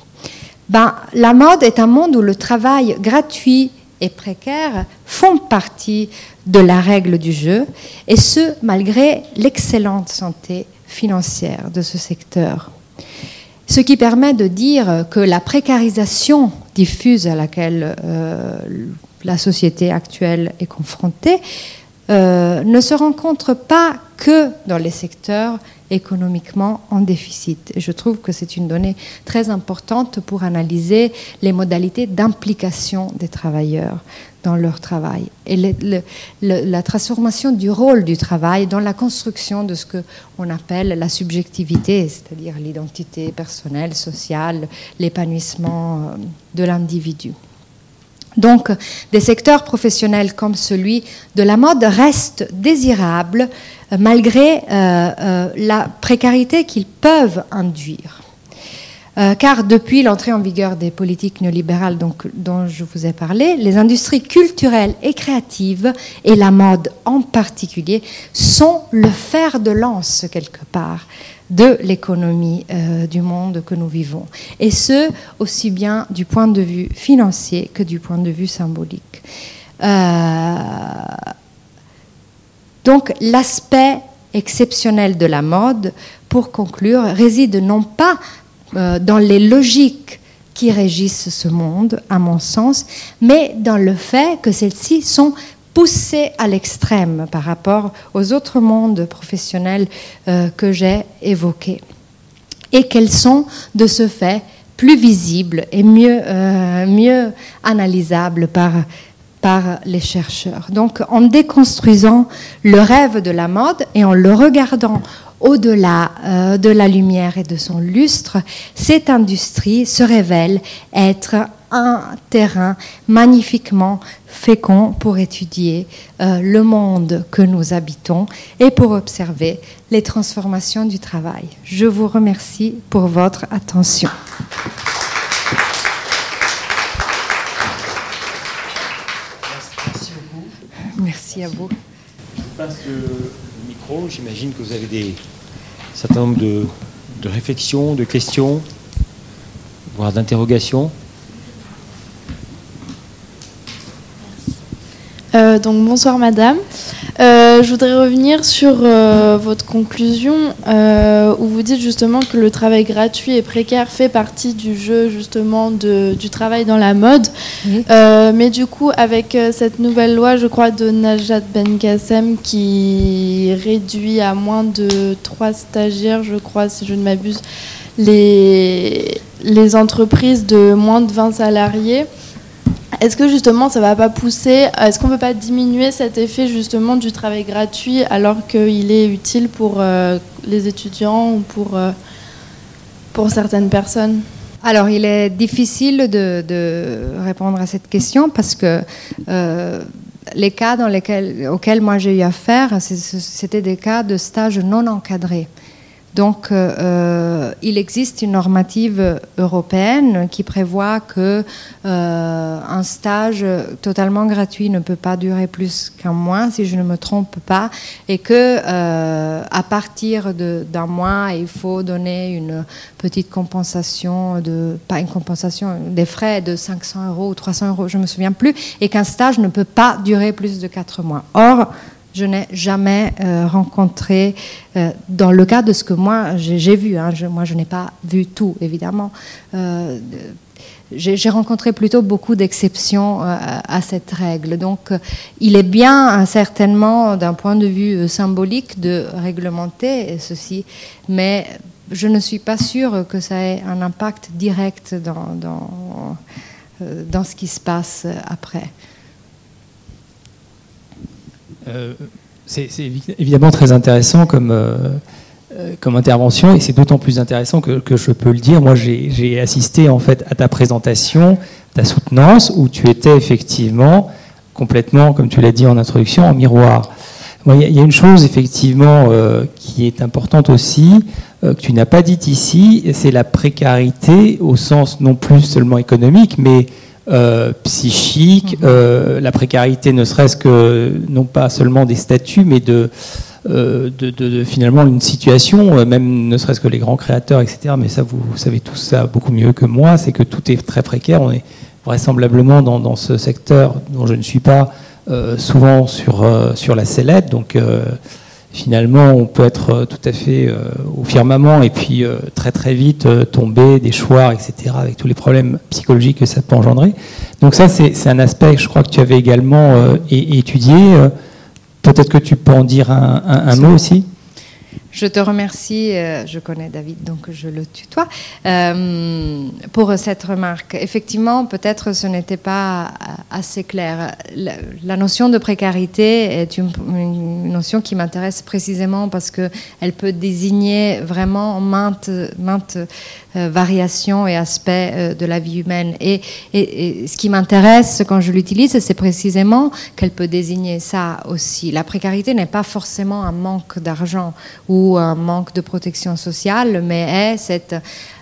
Ben, La mode est un monde où le travail gratuit et précaire font partie de la règle du jeu, et ce, malgré l'excellente santé financière de ce secteur. Ce qui permet de dire que la précarisation diffuse à laquelle euh, la société actuelle est confrontée euh, ne se rencontre pas que dans les secteurs économiquement en déficit. Je trouve que c'est une donnée très importante pour analyser les modalités d'implication des travailleurs dans leur travail et la transformation du rôle du travail dans la construction de ce qu'on appelle la subjectivité, c'est-à-dire l'identité personnelle, sociale, l'épanouissement euh, de l'individu. Donc, des secteurs professionnels comme celui de la mode restent désirables malgré euh, euh, la précarité qu'ils peuvent induire. Euh, car depuis l'entrée en vigueur des politiques néolibérales dont je vous ai parlé, les industries culturelles et créatives, et la mode en particulier, sont le fer de lance quelque part de l'économie euh, du monde que nous vivons. Et ce, aussi bien du point de vue financier que du point de vue symbolique. Euh, donc l'aspect exceptionnel de la mode, pour conclure, réside non pas dans les logiques qui régissent ce monde, à mon sens, mais dans le fait que celles-ci sont poussées à l'extrême par rapport aux autres mondes professionnels euh, que j'ai évoqués. Et qu'elles sont, de ce fait, plus visibles et mieux, euh, mieux analysables par, les chercheurs. Donc en déconstruisant le rêve de la mode et en le regardant au-delà euh, de la lumière et de son lustre, cette industrie se révèle être un terrain magnifiquement fécond pour étudier euh, le monde que nous habitons et pour observer les transformations du travail. Je vous remercie pour votre attention. À vous. Je passe le micro. J'imagine que vous avez des certain nombre de réflexions, de questions, voire d'interrogations. Euh, donc bonsoir madame. Euh, je voudrais revenir sur euh, votre conclusion où vous dites justement que le travail gratuit et précaire fait partie du jeu justement de, du travail dans la mode. mais du coup avec cette nouvelle loi, je crois, de Najat Ben Kassem qui réduit à moins de trois stagiaires, je crois, si je ne m'abuse, les, les entreprises de moins de 20 salariés. Est-ce que justement ça va pas pousser Est-ce qu'on ne peut pas diminuer cet effet justement du travail gratuit alors qu'il est utile pour euh, les étudiants ou pour, euh, pour certaines personnes? Alors, il est difficile de, répondre à cette question parce que euh, les cas dans lesquels, auxquels moi j'ai eu affaire, c'était des cas de stage non encadrés. Donc, euh, euh, il existe une normative européenne qui prévoit que euh, un stage totalement gratuit ne peut pas durer plus qu'un mois, si je ne me trompe pas, et que à partir d'un mois, il faut donner une petite compensation de, pas une compensation, des frais de 500 euros ou 300 euros, je me souviens plus, et qu'un stage ne peut pas durer plus de quatre mois. Or, je n'ai jamais euh, rencontré, euh, dans le cas de ce que moi j'ai vu, hein, moi je n'ai pas vu tout évidemment, euh, j'ai rencontré plutôt beaucoup d'exceptions à cette règle. Donc il est bien certainement d'un point de vue symbolique de réglementer ceci, mais je ne suis pas sûre que ça ait un impact direct dans, dans, dans ce qui se passe après. Euh, c'est évidemment très intéressant comme, euh, euh, comme intervention et c'est d'autant plus intéressant que, je peux le dire. Moi, j'ai assisté en fait à ta présentation, ta soutenance, où tu étais effectivement complètement, comme tu l'as dit en introduction, en miroir. Il y, a une chose effectivement qui est importante aussi, que tu n'as pas dit ici, c'est la précarité au sens non plus seulement économique, mais euh, psychique, mhm. euh, la précarité ne serait-ce que non pas seulement des statuts, mais de, euh, de, finalement une situation, même ne serait-ce que les grands créateurs, etc. Mais ça, vous, savez tout ça beaucoup mieux que moi, c'est que tout est très précaire. On est vraisemblablement dans, dans ce secteur dont je ne suis pas souvent sur, sur la sellette, donc finalement, on peut être euh, tout à fait euh, au firmament et puis euh, très très vite tomber, déchoir, etc., avec tous les problèmes psychologiques que ça peut engendrer. Donc ça, c'est un aspect, je crois, que tu avais également étudié. Peut-être que tu peux en dire un mot aussi je te remercie, euh, je connais David, donc je le tutoie, euh, pour cette remarque. Effectivement, peut-être ce n'était pas assez clair. La, notion de précarité est une, notion qui m'intéresse précisément parce qu'elle peut désigner vraiment maintes, maintes euh, variations et aspects de la vie humaine. Et, et ce qui m'intéresse quand je l'utilise, c'est précisément qu'elle peut désigner ça aussi. La précarité n'est pas forcément un manque d'argent ou un manque de protection sociale, mais est cette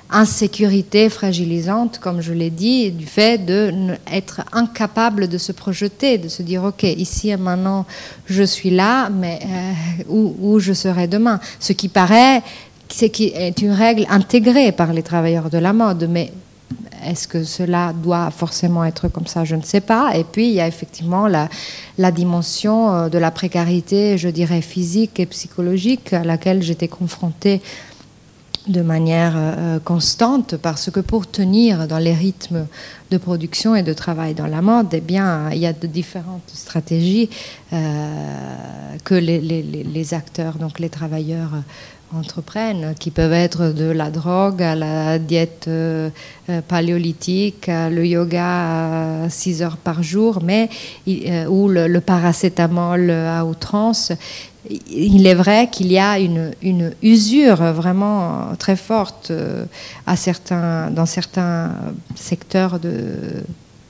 insécurité fragilisante, comme je l'ai dit, du fait d'être incapable de se projeter, de se dire, OK, ici et maintenant, je suis là, mais euh, où, je serai demain? Ce qui paraît, c'est est une règle intégrée par les travailleurs de la mode, mais est-ce que cela doit forcément être comme ça? Je ne sais pas. Et puis, il y a effectivement la, dimension euh, de la précarité, je dirais, physique et psychologique à laquelle j'étais confrontée de manière euh, constante parce que pour tenir dans les rythmes de production et de travail dans la mode, eh bien, il y a de différentes stratégies euh, que les, les, les, acteurs, donc les travailleurs, entreprennent, qui peuvent être de la drogue à la diète euh, euh, paléolithique, le yoga à 6 heures par jour, mais, euh, ou le, paracétamol à outrance. Il est vrai qu'il y a une, une, usure vraiment très forte à certains, dans certains secteurs de,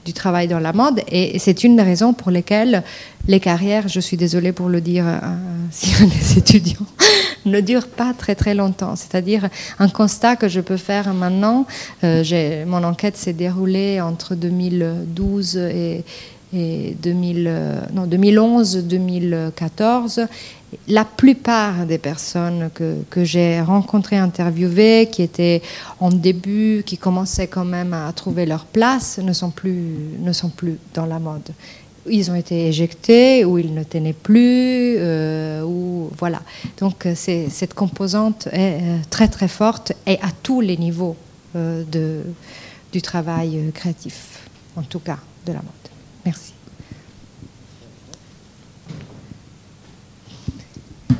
du travail dans la mode. Et c'est une des raisons pour lesquelles les carrières, je suis désolée pour le dire si des étudiants, ne durent pas très très longtemps. C'est-à-dire un constat que je peux faire maintenant, euh, mon enquête s'est déroulée entre 2012 et, et 2000, non, 2011-2014 la plupart des personnes que, j'ai rencontrées, interviewées, qui étaient en début, qui commençaient quand même à trouver leur place, ne sont plus, ne sont plus dans la mode. Ils ont été éjectés ou ils ne tenaient plus, euh, ou voilà. Donc cette composante est euh, très très forte et à tous les niveaux euh, du travail créatif, en tout cas de la mode. Merci.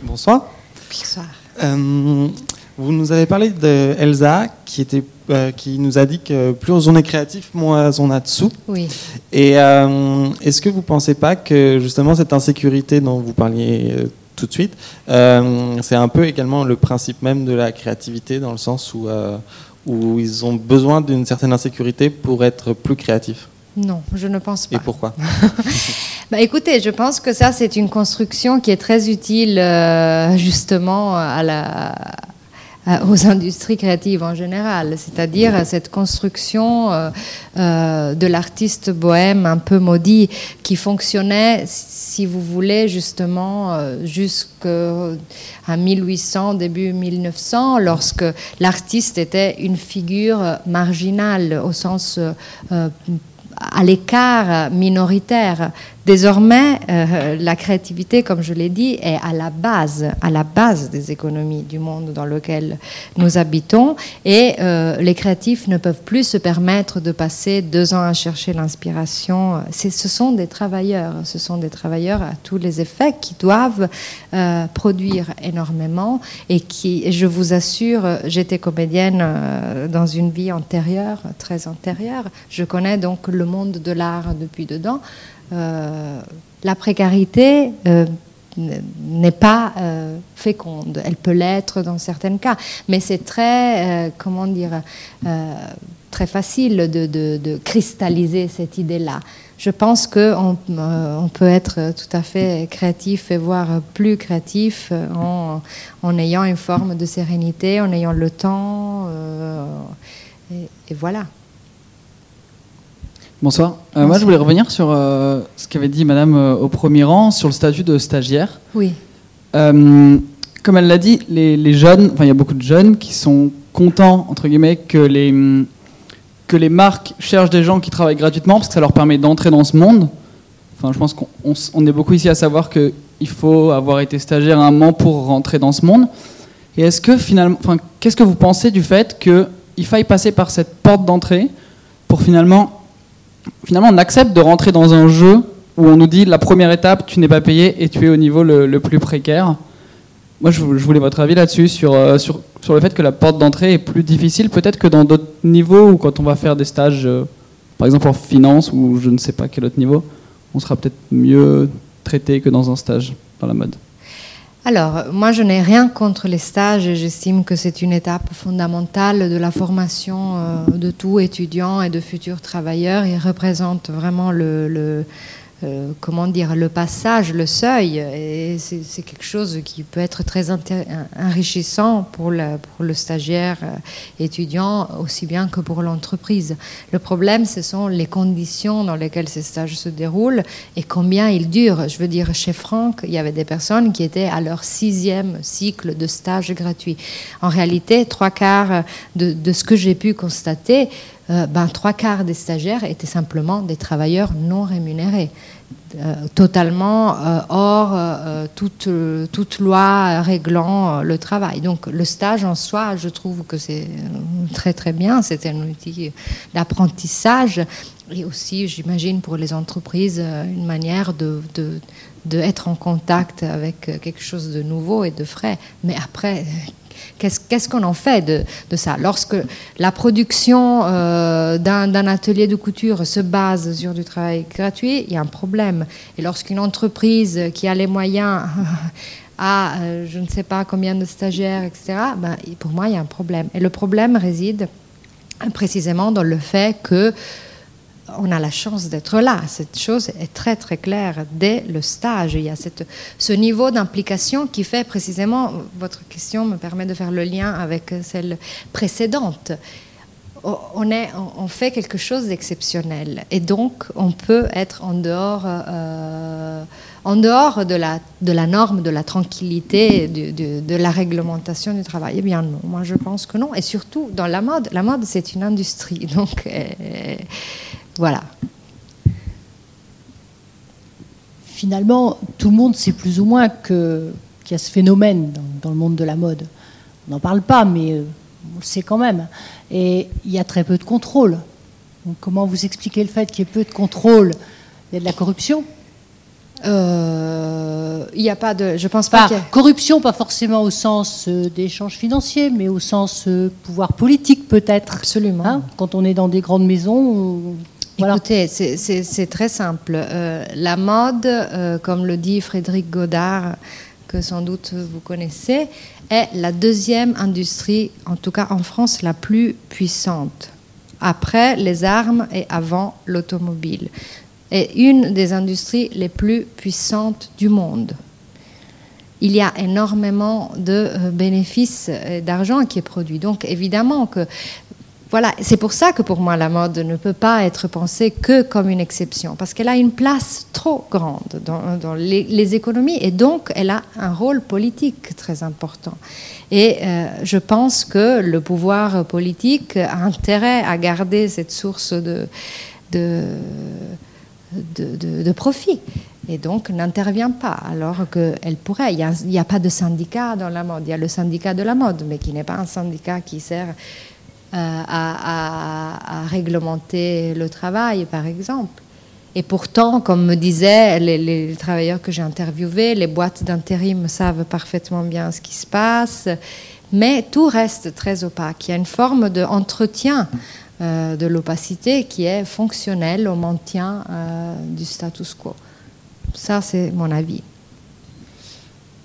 Bonsoir. Bonsoir. Euh, vous nous avez parlé d'Elsa qui, était, euh, qui nous a dit que plus on est créatif, moins on a de sous. Oui. Et euh, est-ce que vous ne pensez pas que justement cette insécurité dont vous parliez tout de suite, c'est un peu également le principe même de la créativité dans le sens où, où ils ont besoin d'une certaine insécurité pour être plus créatifs? Non, je ne pense pas. Et pourquoi bah, Écoutez, je pense que ça, c'est une construction qui est très utile euh, justement à la, aux industries créatives en général, c'est-à-dire cette construction euh, euh, de l'artiste bohème un peu maudit qui fonctionnait, si vous voulez, justement jusqu'à 1800, début 1900, lorsque l'artiste était une figure marginale au sens à l'écart minoritaire Désormais, euh, la créativité, comme je l'ai dit, est à la base, à la base des économies du monde dans lequel nous habitons. Et euh, les créatifs ne peuvent plus se permettre de passer deux ans à chercher l'inspiration. Ce sont des travailleurs, ce sont des travailleurs à tous les effets qui doivent euh, produire énormément et qui, je vous assure, j'étais comédienne dans une vie antérieure, très antérieure. Je connais donc le monde de l'art depuis dedans. Euh, la précarité euh, n'est pas euh, féconde. Elle peut l'être dans certains cas, mais c'est très, comment dire, très facile de, cristalliser cette idée-là. Je pense qu'on on peut être tout à fait créatif et voire plus créatif en ayant une forme de sérénité, en ayant le temps. et voilà. Bonsoir. Euh, moi, je voulais revenir sur euh, ce qu'avait dit Madame euh, au premier rang sur le statut de stagiaire. Oui. comme elle l'a dit, les, jeunes, enfin, il y a beaucoup de jeunes qui sont contents entre guillemets que les que les marques cherchent des gens qui travaillent gratuitement parce que ça leur permet d'entrer dans ce monde. Enfin, je pense qu'on est beaucoup ici à savoir qu'il faut avoir été stagiaire un moment pour rentrer dans ce monde. Et est-ce que finalement, enfin, qu'est-ce que vous pensez du fait qu'il faille passer par cette porte d'entrée pour finalement finalement, on accepte de rentrer dans un jeu où on nous dit la première étape, tu n'es pas payé et tu es au niveau le, plus précaire. Moi, je, voulais votre avis là-dessus, sur, euh, sur, sur, le fait que la porte d'entrée est plus difficile peut-être que dans d'autres niveaux ou quand on va faire des stages, euh, par exemple en finance ou je ne sais pas quel autre niveau, on sera peut-être mieux traité que dans un stage dans la mode. Alors, moi, je n'ai rien contre les stages j'estime que c'est une étape fondamentale de la formation euh, de tout étudiant et de futurs travailleurs. Ils représentent vraiment le, euh, comment dire, le passage, le seuil. Et c'est quelque chose qui peut être très enrichissant pour, le stagiaire euh, étudiant, aussi bien que pour l'entreprise. Le problème, ce sont les conditions dans lesquelles ces stages se déroulent et combien ils durent. Je veux dire, chez Franck, il y avait des personnes qui étaient à leur sixième cycle de stage gratuit. En réalité, trois quarts de ce que j'ai pu constater, euh, ben, trois quarts des stagiaires étaient simplement des travailleurs non rémunérés. Euh, totalement euh, hors toute, toute, loi réglant le travail. Donc le stage en soi, je trouve que c'est très très bien, c'est un outil d'apprentissage et aussi, j'imagine, pour les entreprises, une manière de, de, de, en contact avec quelque chose de nouveau et de frais. Mais après, Qu'est-ce qu'on en fait de, ça? Lorsque la production euh, d'un atelier de couture se base sur du travail gratuit, il y a un problème. Et lorsqu'une entreprise qui a les moyens a euh, je ne sais pas combien de stagiaires, etc., ben, pour moi, il y a un problème. Et le problème réside précisément dans le fait que on a la chance d'être là. Cette chose est très très claire dès le stage. Il y a ce niveau d'implication qui fait précisément, votre question me permet de faire le lien avec celle précédente. On fait quelque chose d'exceptionnel et donc on peut être en dehors, euh, en dehors de, la, norme, de la tranquillité, de, de, la réglementation du travail. Eh bien non, moi je pense que non. Et surtout dans la mode, la mode c'est une industrie. Donc, euh, voilà. Finalement, tout le monde sait plus ou moins qu'il y a ce phénomène dans, le monde de la mode. On n'en parle pas, mais euh, on le sait quand même. Et il y a très peu de contrôle. comment vous expliquez le fait qu'il y ait peu de contrôle? Il y a de la corruption euh, il n'y a pas de. Je pense pas. corruption, pas forcément au sens euh, d'échange financier, mais au sens pouvoir politique peut-être. Absolument. Hein Quand on est dans des grandes maisons, Écoutez, c'est très simple. Euh, la mode, euh, comme le dit Frédéric Godard, que sans doute vous connaissez, est la deuxième industrie, en tout cas en France, la plus puissante, après les armes et avant l'automobile. Et une des industries les plus puissantes du monde. Il y a énormément de euh, bénéfices d'argent qui est produit. Donc évidemment que voilà, c'est pour ça que pour moi la mode ne peut pas être pensée que comme une exception, parce qu'elle a une place trop grande dans, les, économies et donc elle a un rôle politique très important. Et euh, je pense que le pouvoir politique a intérêt à garder cette source de, de, de, profit et donc n'intervient pas, alors qu'elle pourrait. Il n'y a, pas de syndicat dans la mode. Il y a le syndicat de la mode, mais qui n'est pas un syndicat qui sert euh, à, réglementer le travail, par exemple. Et pourtant, comme me disaient les, travailleurs que j'ai interviewés, les boîtes d'intérim savent parfaitement bien ce qui se passe, mais tout reste très opaque. Il y a une forme d'entretien euh, de l'opacité qui est fonctionnelle au maintien euh, du status quo. Ça, c'est mon avis.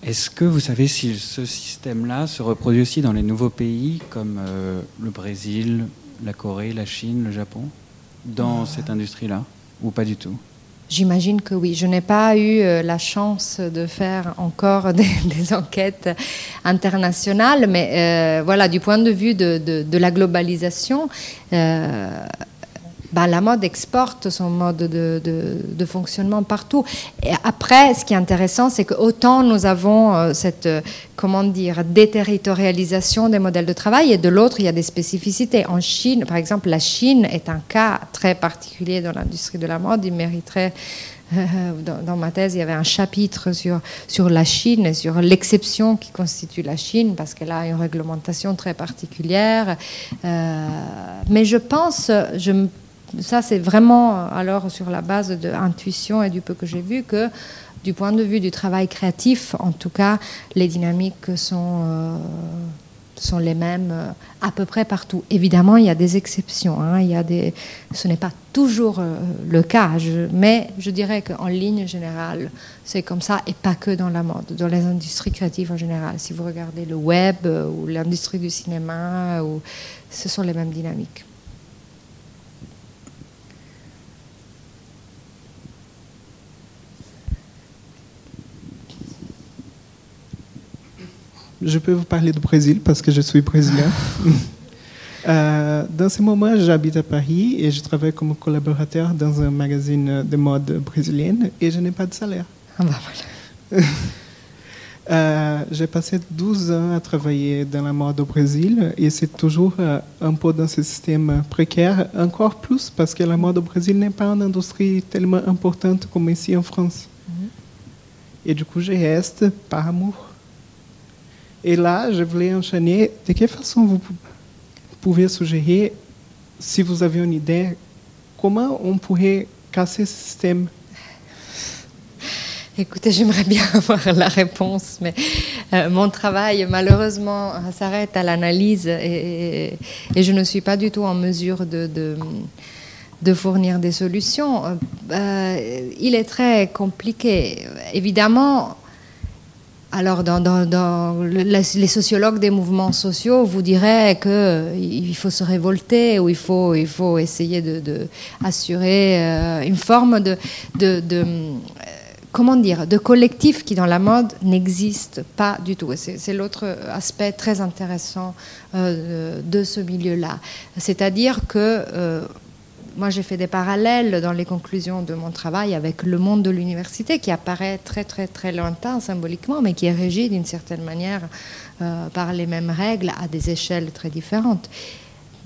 Est-ce que vous savez si ce système-là se reproduit aussi dans les nouveaux pays comme euh, le Brésil, la Corée, la Chine, le Japon, dans cette industrie-là, ou pas du tout? J'imagine que oui. Je n'ai pas eu euh, la chance de faire encore des, enquêtes internationales, mais euh, voilà, du point de vue de, la globalisation, bah, la mode exporte son mode de, fonctionnement partout. Et après, ce qui est intéressant, c'est que autant nous avons euh, cette, euh, comment dire, déterritorialisation des modèles de travail, et de l'autre, il y a des spécificités. En Chine, par exemple, la Chine est un cas très particulier dans l'industrie de la mode. Il mériterait euh, dans, ma thèse, il y avait un chapitre sur, sur la Chine et sur l'exception qui constitue la Chine, parce qu'elle a une réglementation très particulière. mais je pense, je ça, c'est vraiment euh, alors sur la base de l'intuition et du peu que j'ai vu que du point de vue du travail créatif, en tout cas, les dynamiques sont, euh, sont les mêmes euh, à peu près partout. Évidemment, il y a des exceptions. Hein, il y a des, ce n'est pas toujours le cas, mais je dirais qu'en ligne générale, c'est comme ça et pas que dans la mode, dans les industries créatives en général. Si vous regardez le web ou l'industrie du cinéma, ce sont les mêmes je peux vous parler du Brésil parce que je suis brésilien. Euh, dans ce moment, j'habite à Paris et je travaille comme collaborateur dans un magazine de mode brésilienne et je n'ai pas de salaire. Ah bah voilà. Euh, J'ai passé 12 ans à travailler dans la mode au Brésil et c'est toujours euh, un peu dans ce système précaire, encore plus parce que la mode au Brésil n'est pas une industrie tellement importante comme ici en France. Et du coup, je reste par amour. Et là, je voulais enchaîner. De quelle façon vous pou- pouvez suggérer, si vous avez une idée, comment on pourrait casser ce système? Écoutez, j'aimerais bien avoir la réponse, mais euh, mon travail, malheureusement, s'arrête à l'analyse et, je ne suis pas du tout en mesure de fournir des solutions. Euh, il est très compliqué. Évidemment, alors, dans, les sociologues des mouvements sociaux vous diraient qu'il faut se révolter ou il faut, essayer de, de assurer euh, une forme de, euh, comment dire, de collectif qui dans la mode n'existe pas du tout. C'est l'autre aspect très intéressant euh, de ce milieu-là. C'est-à-dire que moi, j'ai fait des parallèles dans les conclusions de mon travail avec le monde de l'université, qui apparaît très, très, très lointain symboliquement, mais qui est régi d'une certaine manière euh, par les mêmes règles à des échelles très différentes.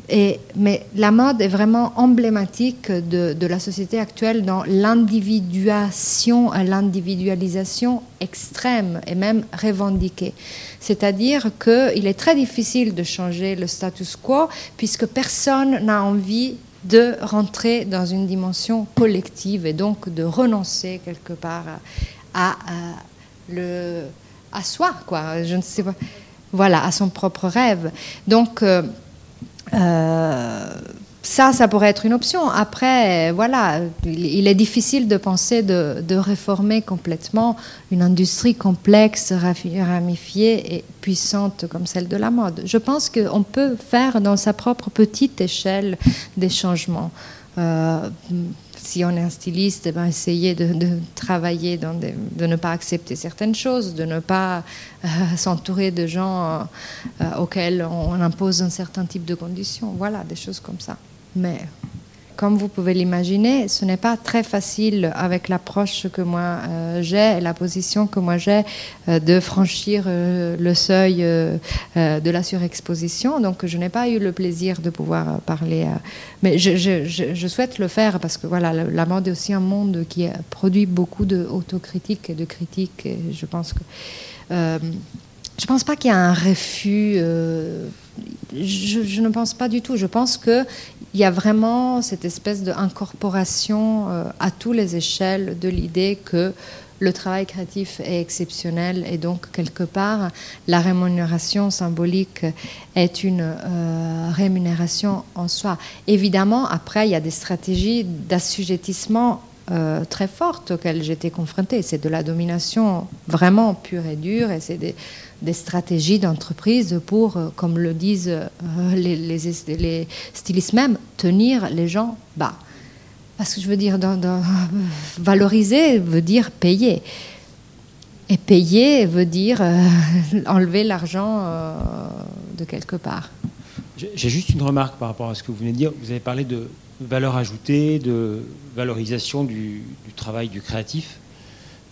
Et, mais la mode est vraiment emblématique de, la société actuelle dans l'individuation, l'individualisation extrême et même revendiquée. C'est-à-dire qu'il est très difficile de changer le status quo puisque personne n'a envie de rentrer dans une dimension collective et donc de renoncer quelque part à, le, à soi, quoi. Je ne sais pas. Voilà, à son propre rêve. Donc, euh, euh, ça, ça pourrait être une option. Après, voilà, il, est difficile de penser de, réformer complètement une industrie complexe, ramifiée et puissante comme celle de la mode. Je pense qu'on peut faire dans sa propre petite échelle des changements. Euh, si on est un styliste, eh ben, essayer de, de travailler, dans des- de ne pas accepter certaines choses, de ne pas euh, s'entourer de gens euh, auxquels on impose un certain type de conditions. Voilà, des choses comme ça. Mais comme vous pouvez l'imaginer, ce n'est pas très facile avec l'approche que moi euh, j'ai et la position que moi j'ai euh, de franchir euh, le seuil de la surexposition. Donc je n'ai pas eu le plaisir de pouvoir parler. mais je, souhaite le faire parce que voilà, la, mode est aussi un monde qui produit beaucoup d'autocritique et de critiques. Je pense que. Je pense pas qu'il y a un refus. euh, je, ne pense pas du tout. Je pense que il y a vraiment cette espèce d'incorporation euh, à tous les échelles de l'idée que le travail créatif est exceptionnel et donc quelque part la rémunération symbolique est une euh, rémunération en soi. Évidemment, après, il y a des stratégies d'assujettissement très fortes auxquelles j'étais confrontée. C'est de la domination vraiment pure et dure et c'est des, des stratégies d'entreprise pour, euh, comme le disent euh, les, stylistes même, tenir les gens bas. Parce que je veux dire, dans- valoriser veut dire payer. Et payer veut dire euh, enlever l'argent de quelque part. J'ai juste une remarque par rapport à ce que vous venez de dire. Vous avez parlé de valeur ajoutée, de valorisation du travail du créatif.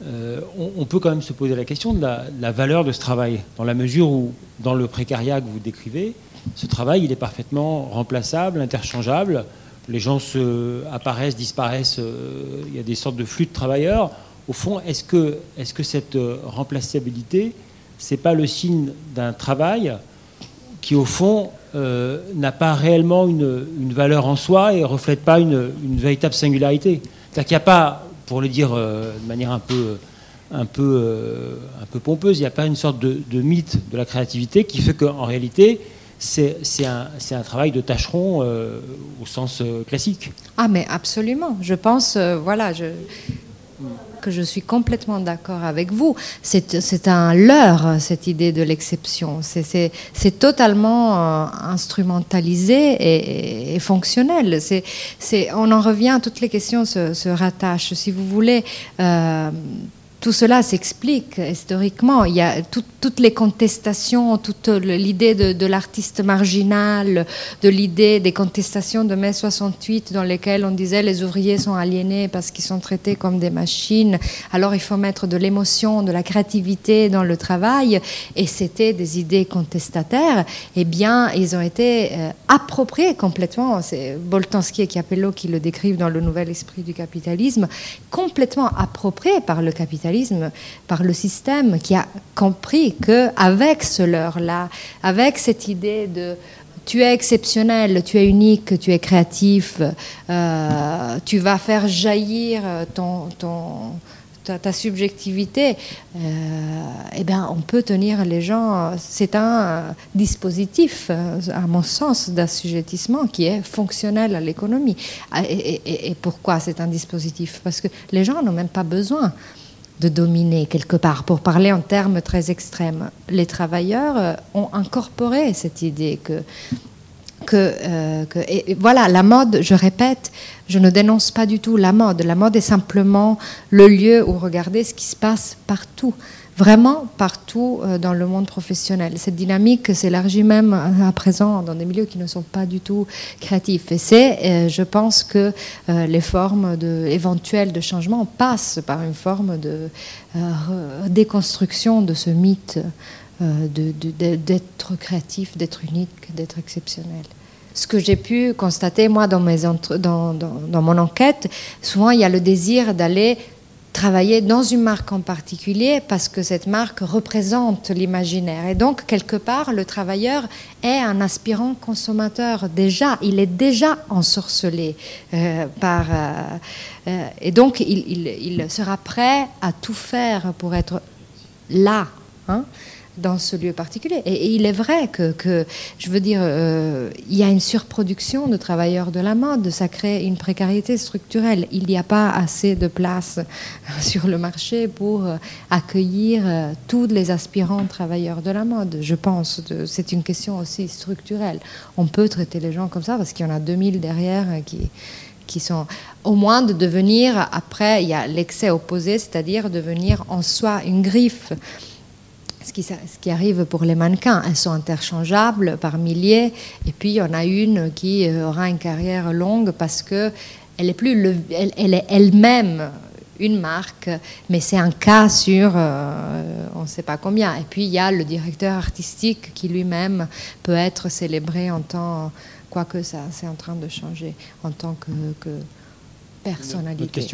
Euh, on, peut quand même se poser la question de la, valeur de ce travail, dans la mesure où, dans le précariat que vous décrivez, ce travail, il est parfaitement remplaçable, interchangeable. Les gens se, apparaissent, disparaissent, euh, il y a des sortes de flux de travailleurs. Au fond, est-ce que, cette euh, remplaçabilité, c'est pas le signe d'un travail qui, au fond, n'a pas réellement une, une valeur en soi et reflète pas une, une véritable singularité? C'est-à-dire qu'il n'y a pas, pour le dire euh, de manière un peu, un peu, euh, un peu pompeuse, il n'y a pas une sorte de, mythe de la créativité qui fait qu'en réalité, c'est un, un travail de tâcheron euh, au sens euh, classique. Ah, mais absolument. Je pense, euh, voilà, je, que je suis complètement d'accord avec vous. C'est un leurre, cette idée de l'exception. C'est- totalement euh, instrumentalisé et, fonctionnel. On en revient, toutes les questions se, se rattachent. Si vous voulez, euh, tout cela s'explique historiquement. Il y a toutes les contestations, toute l'idée de, l'artiste marginal, de l'idée des contestations de mai 68 dans lesquelles on disait les ouvriers sont aliénés parce qu'ils sont traités comme des machines. Alors il faut mettre de l'émotion, de la créativité dans le travail. Et c'était des idées contestataires. Eh bien, ils ont été euh, appropriés complètement. C'est Boltanski et Capello qui le décrivent dans le Nouvel Esprit du capitalisme, complètement appropriés par le capitalisme par le système qui a compris que avec ce leurre-là, avec cette idée de tu es exceptionnel, tu es unique, tu es créatif, euh, tu vas faire jaillir ta, subjectivité, euh, eh ben, on peut tenir les gens. C'est un dispositif, à mon sens, d'assujettissement qui est fonctionnel à l'économie. Et, et pourquoi c'est un dispositif? Parce que les gens n'ont même pas besoin de dominer quelque part, pour parler en termes très extrêmes. Les travailleurs euh, ont incorporé cette idée que, euh, voilà, la mode, je répète, je ne dénonce pas du tout la mode. La mode est simplement le lieu où regarder ce qui se passe partout vraiment partout euh, dans le monde professionnel. Cette dynamique s'élargit même à présent dans des milieux qui ne sont pas du tout créatifs. Et c'est, euh, je pense que euh, les formes éventuelles de changement passent par une forme de déconstruction de ce mythe d'être créatif, d'être unique, d'être exceptionnel ce que j'ai pu constater, moi, dans, mon enquête, souvent, il y a le désir d'aller travailler dans une marque en particulier parce que cette marque représente l'imaginaire. Et donc, quelque part, le travailleur est un aspirant consommateur déjà. Il est déjà ensorcelé euh, par... Euh, euh, et donc, il, sera prêt à tout faire pour être là. Hein dans ce lieu particulier. Et, il est vrai que, je veux dire, euh, il y a une surproduction de travailleurs de la mode, ça crée une précarité structurelle. Il n'y a pas assez de place sur le marché pour euh, accueillir euh, tous les aspirants travailleurs de la mode, je pense. C'est une question aussi structurelle. On peut traiter les gens comme ça parce qu'il y en a 2000 derrière qui qui sont au moins de devenir, après il y a l'excès opposé, c'est-à-dire devenir en soi une griffe ce qui, arrive pour les mannequins. Elles sont interchangeables par milliers, et puis il y en a une qui euh, aura une carrière longue parce que elle est plus, elle, est elle-même une marque, mais c'est un cas sur euh, on ne sait pas combien. Et puis il y a le directeur artistique qui lui-même peut être célébré en tant, quoique ça, c'est en train de changer, en tant que personnalité.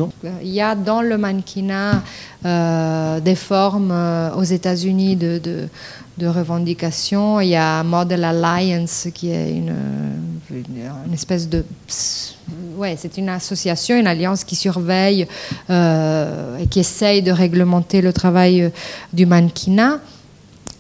Il y a dans le mannequinat euh, des formes euh, aux États-Unis de, de, revendication. Il y a Model Alliance qui est une, une, espèce de... Ouais, c'est une association, une alliance qui surveille euh, et qui essaye de réglementer le travail du mannequinat.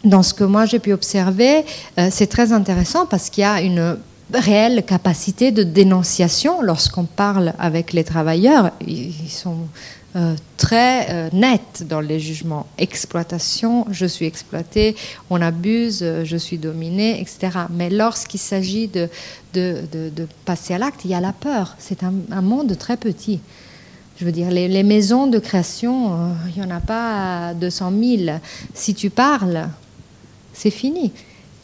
Dans ce que moi j'ai pu observer, c'est très intéressant parce qu'il y a une réelle capacité de dénonciation lorsqu'on parle avec les travailleurs. Ils sont euh, très euh, nets dans les jugements. Exploitation, je suis exploité, on abuse, je suis dominé, etc. Mais lorsqu'il s'agit de, de, passer à l'acte, il y a la peur. C'est un, monde très petit. Je veux dire, les, maisons de création, euh, il n'y en a pas 200 000. Si tu parles, c'est fini.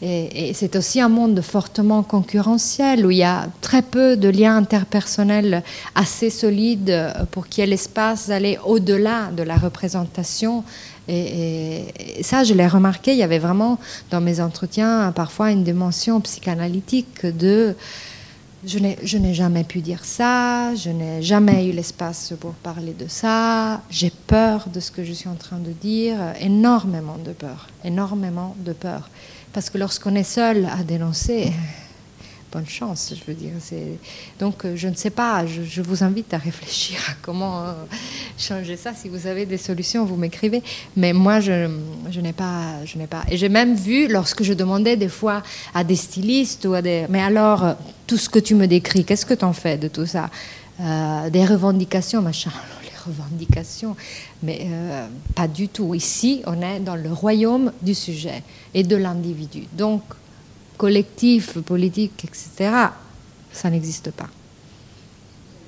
Et, c'est aussi un monde fortement concurrentiel où il y a très peu de liens interpersonnels assez solides pour qu'il y ait l'espace d'aller au-delà de la représentation. Et, ça, je l'ai remarqué, il y avait vraiment dans mes entretiens parfois une dimension psychanalytique de je n'ai jamais pu dire ça, je n'ai jamais eu l'espace pour parler de ça, j'ai peur de ce que je suis en train de dire, énormément de peur, énormément de peur. Parce que lorsqu'on est seul à dénoncer, bonne chance, je veux dire. Donc, euh, je ne sais pas, je, vous invite à réfléchir à comment euh, changer ça. Si vous avez des solutions, vous m'écrivez. Mais moi, je, n'ai pas, je n'ai pas. Et j'ai même vu, lorsque je demandais des fois à des stylistes ou à des. Mais alors, euh, tout ce que tu me décris, qu'est-ce que tu en fais de tout ça? Des revendications, machin revendications, mais euh, pas du tout. Ici, on est dans le royaume du sujet et de l'individu. Donc, collectif, politique, etc., ça n'existe pas.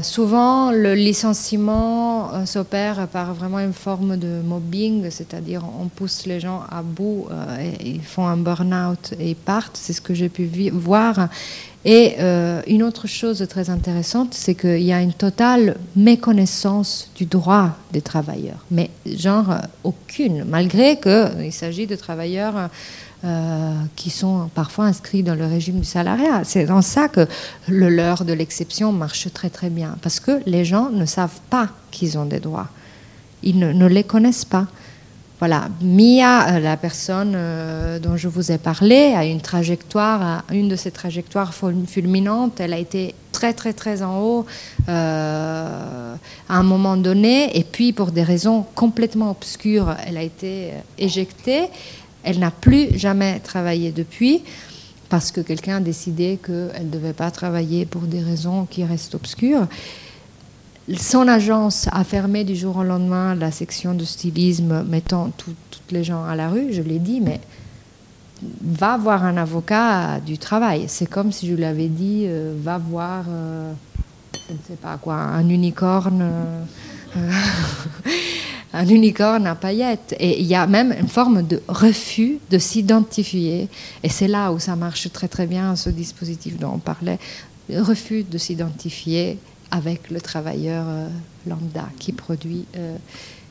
Souvent, le licenciement euh, s'opère par vraiment une forme de mobbing, c'est-à-dire on pousse les gens à bout, euh, ils font un burn-out et ils partent. C'est ce que j'ai pu voir. Et euh, une autre chose très intéressante, c'est qu'il y a une totale méconnaissance du droit des travailleurs. Mais genre euh, aucune, malgré qu'il s'agit de travailleurs euh, qui sont parfois inscrits dans le régime du salariat. C'est dans ça que le leurre de l'exception marche très très bien, parce que les gens ne savent pas qu'ils ont des droits. Ils ne les connaissent pas. Voilà, Mia, euh, la personne euh, dont je vous ai parlé, a une trajectoire, une de ses trajectoires ful- fulminantes. Elle a été très très très en haut euh, à un moment donné, et puis pour des raisons complètement obscures, elle a été éjectée. Elle n'a plus jamais travaillé depuis parce que quelqu'un a décidé qu'elle ne devait pas travailler pour des raisons qui restent obscures. Son agence a fermé du jour au lendemain la section de stylisme, mettant tout- toutes les gens à la rue. Je l'ai dit, mais va voir un avocat du travail. C'est comme si je lui avais dit, euh, va voir, euh, je ne sais pas quoi, un unicorne. euh, un unicorne à paillettes. Et il y a même une forme de refus de s'identifier. Et c'est là où ça marche très très bien, ce dispositif dont on parlait. Refus de s'identifier avec le travailleur euh, lambda qui produit, euh,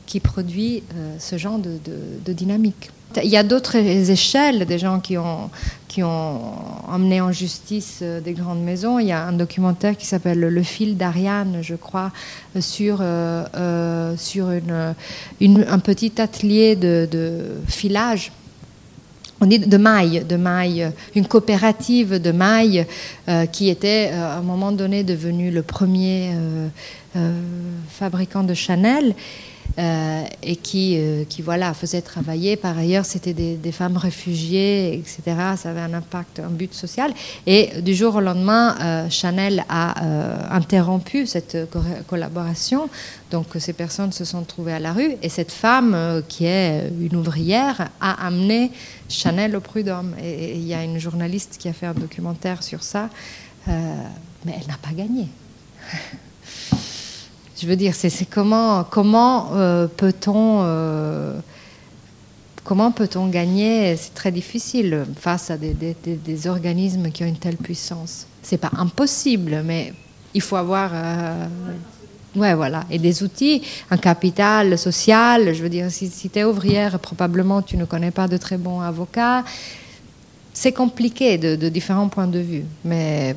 qui produit euh, ce genre de, dynamique. Il y a d'autres échelles, des gens qui ont, qui emmené en justice des grandes maisons. Il y a un documentaire qui s'appelle Le fil d'Ariane, je crois, sur, sur un petit atelier de filage on dit de maille, de maille, une coopérative de maille euh, qui était euh, à un moment donné devenu le premier euh, euh, fabricant de Chanel. Euh, et qui, euh, qui voilà, faisait travailler. Par ailleurs, c'était des, femmes réfugiées, etc. Ça avait un impact, un but social. Et du jour au lendemain, euh, Chanel a euh, interrompu cette co- collaboration. Donc ces personnes se sont trouvées à la rue. Et cette femme, qui est une ouvrière, a amené Chanel au prud'homme. Et il y a une journaliste qui a fait un documentaire sur ça. Mais elle n'a pas gagné. Je veux dire, c'est comment, euh, peut-on euh, comment peut-on gagner? C'est très difficile face à des, organismes qui ont une telle puissance. C'est pas impossible, mais il faut avoir euh, ouais, voilà, et des outils, un capital social. Je veux dire, si, tu es ouvrière, probablement tu ne connais pas de très bons avocats. C'est compliqué de différents points de vue, mais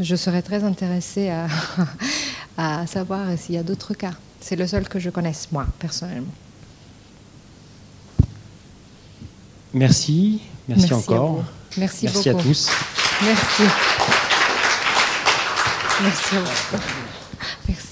je serais très intéressée à, à savoir s'il y a d'autres cas. C'est le seul que je connaisse, moi, personnellement. Merci, merci, Merci encore. Merci merci à tous. Merci. Merci à vous.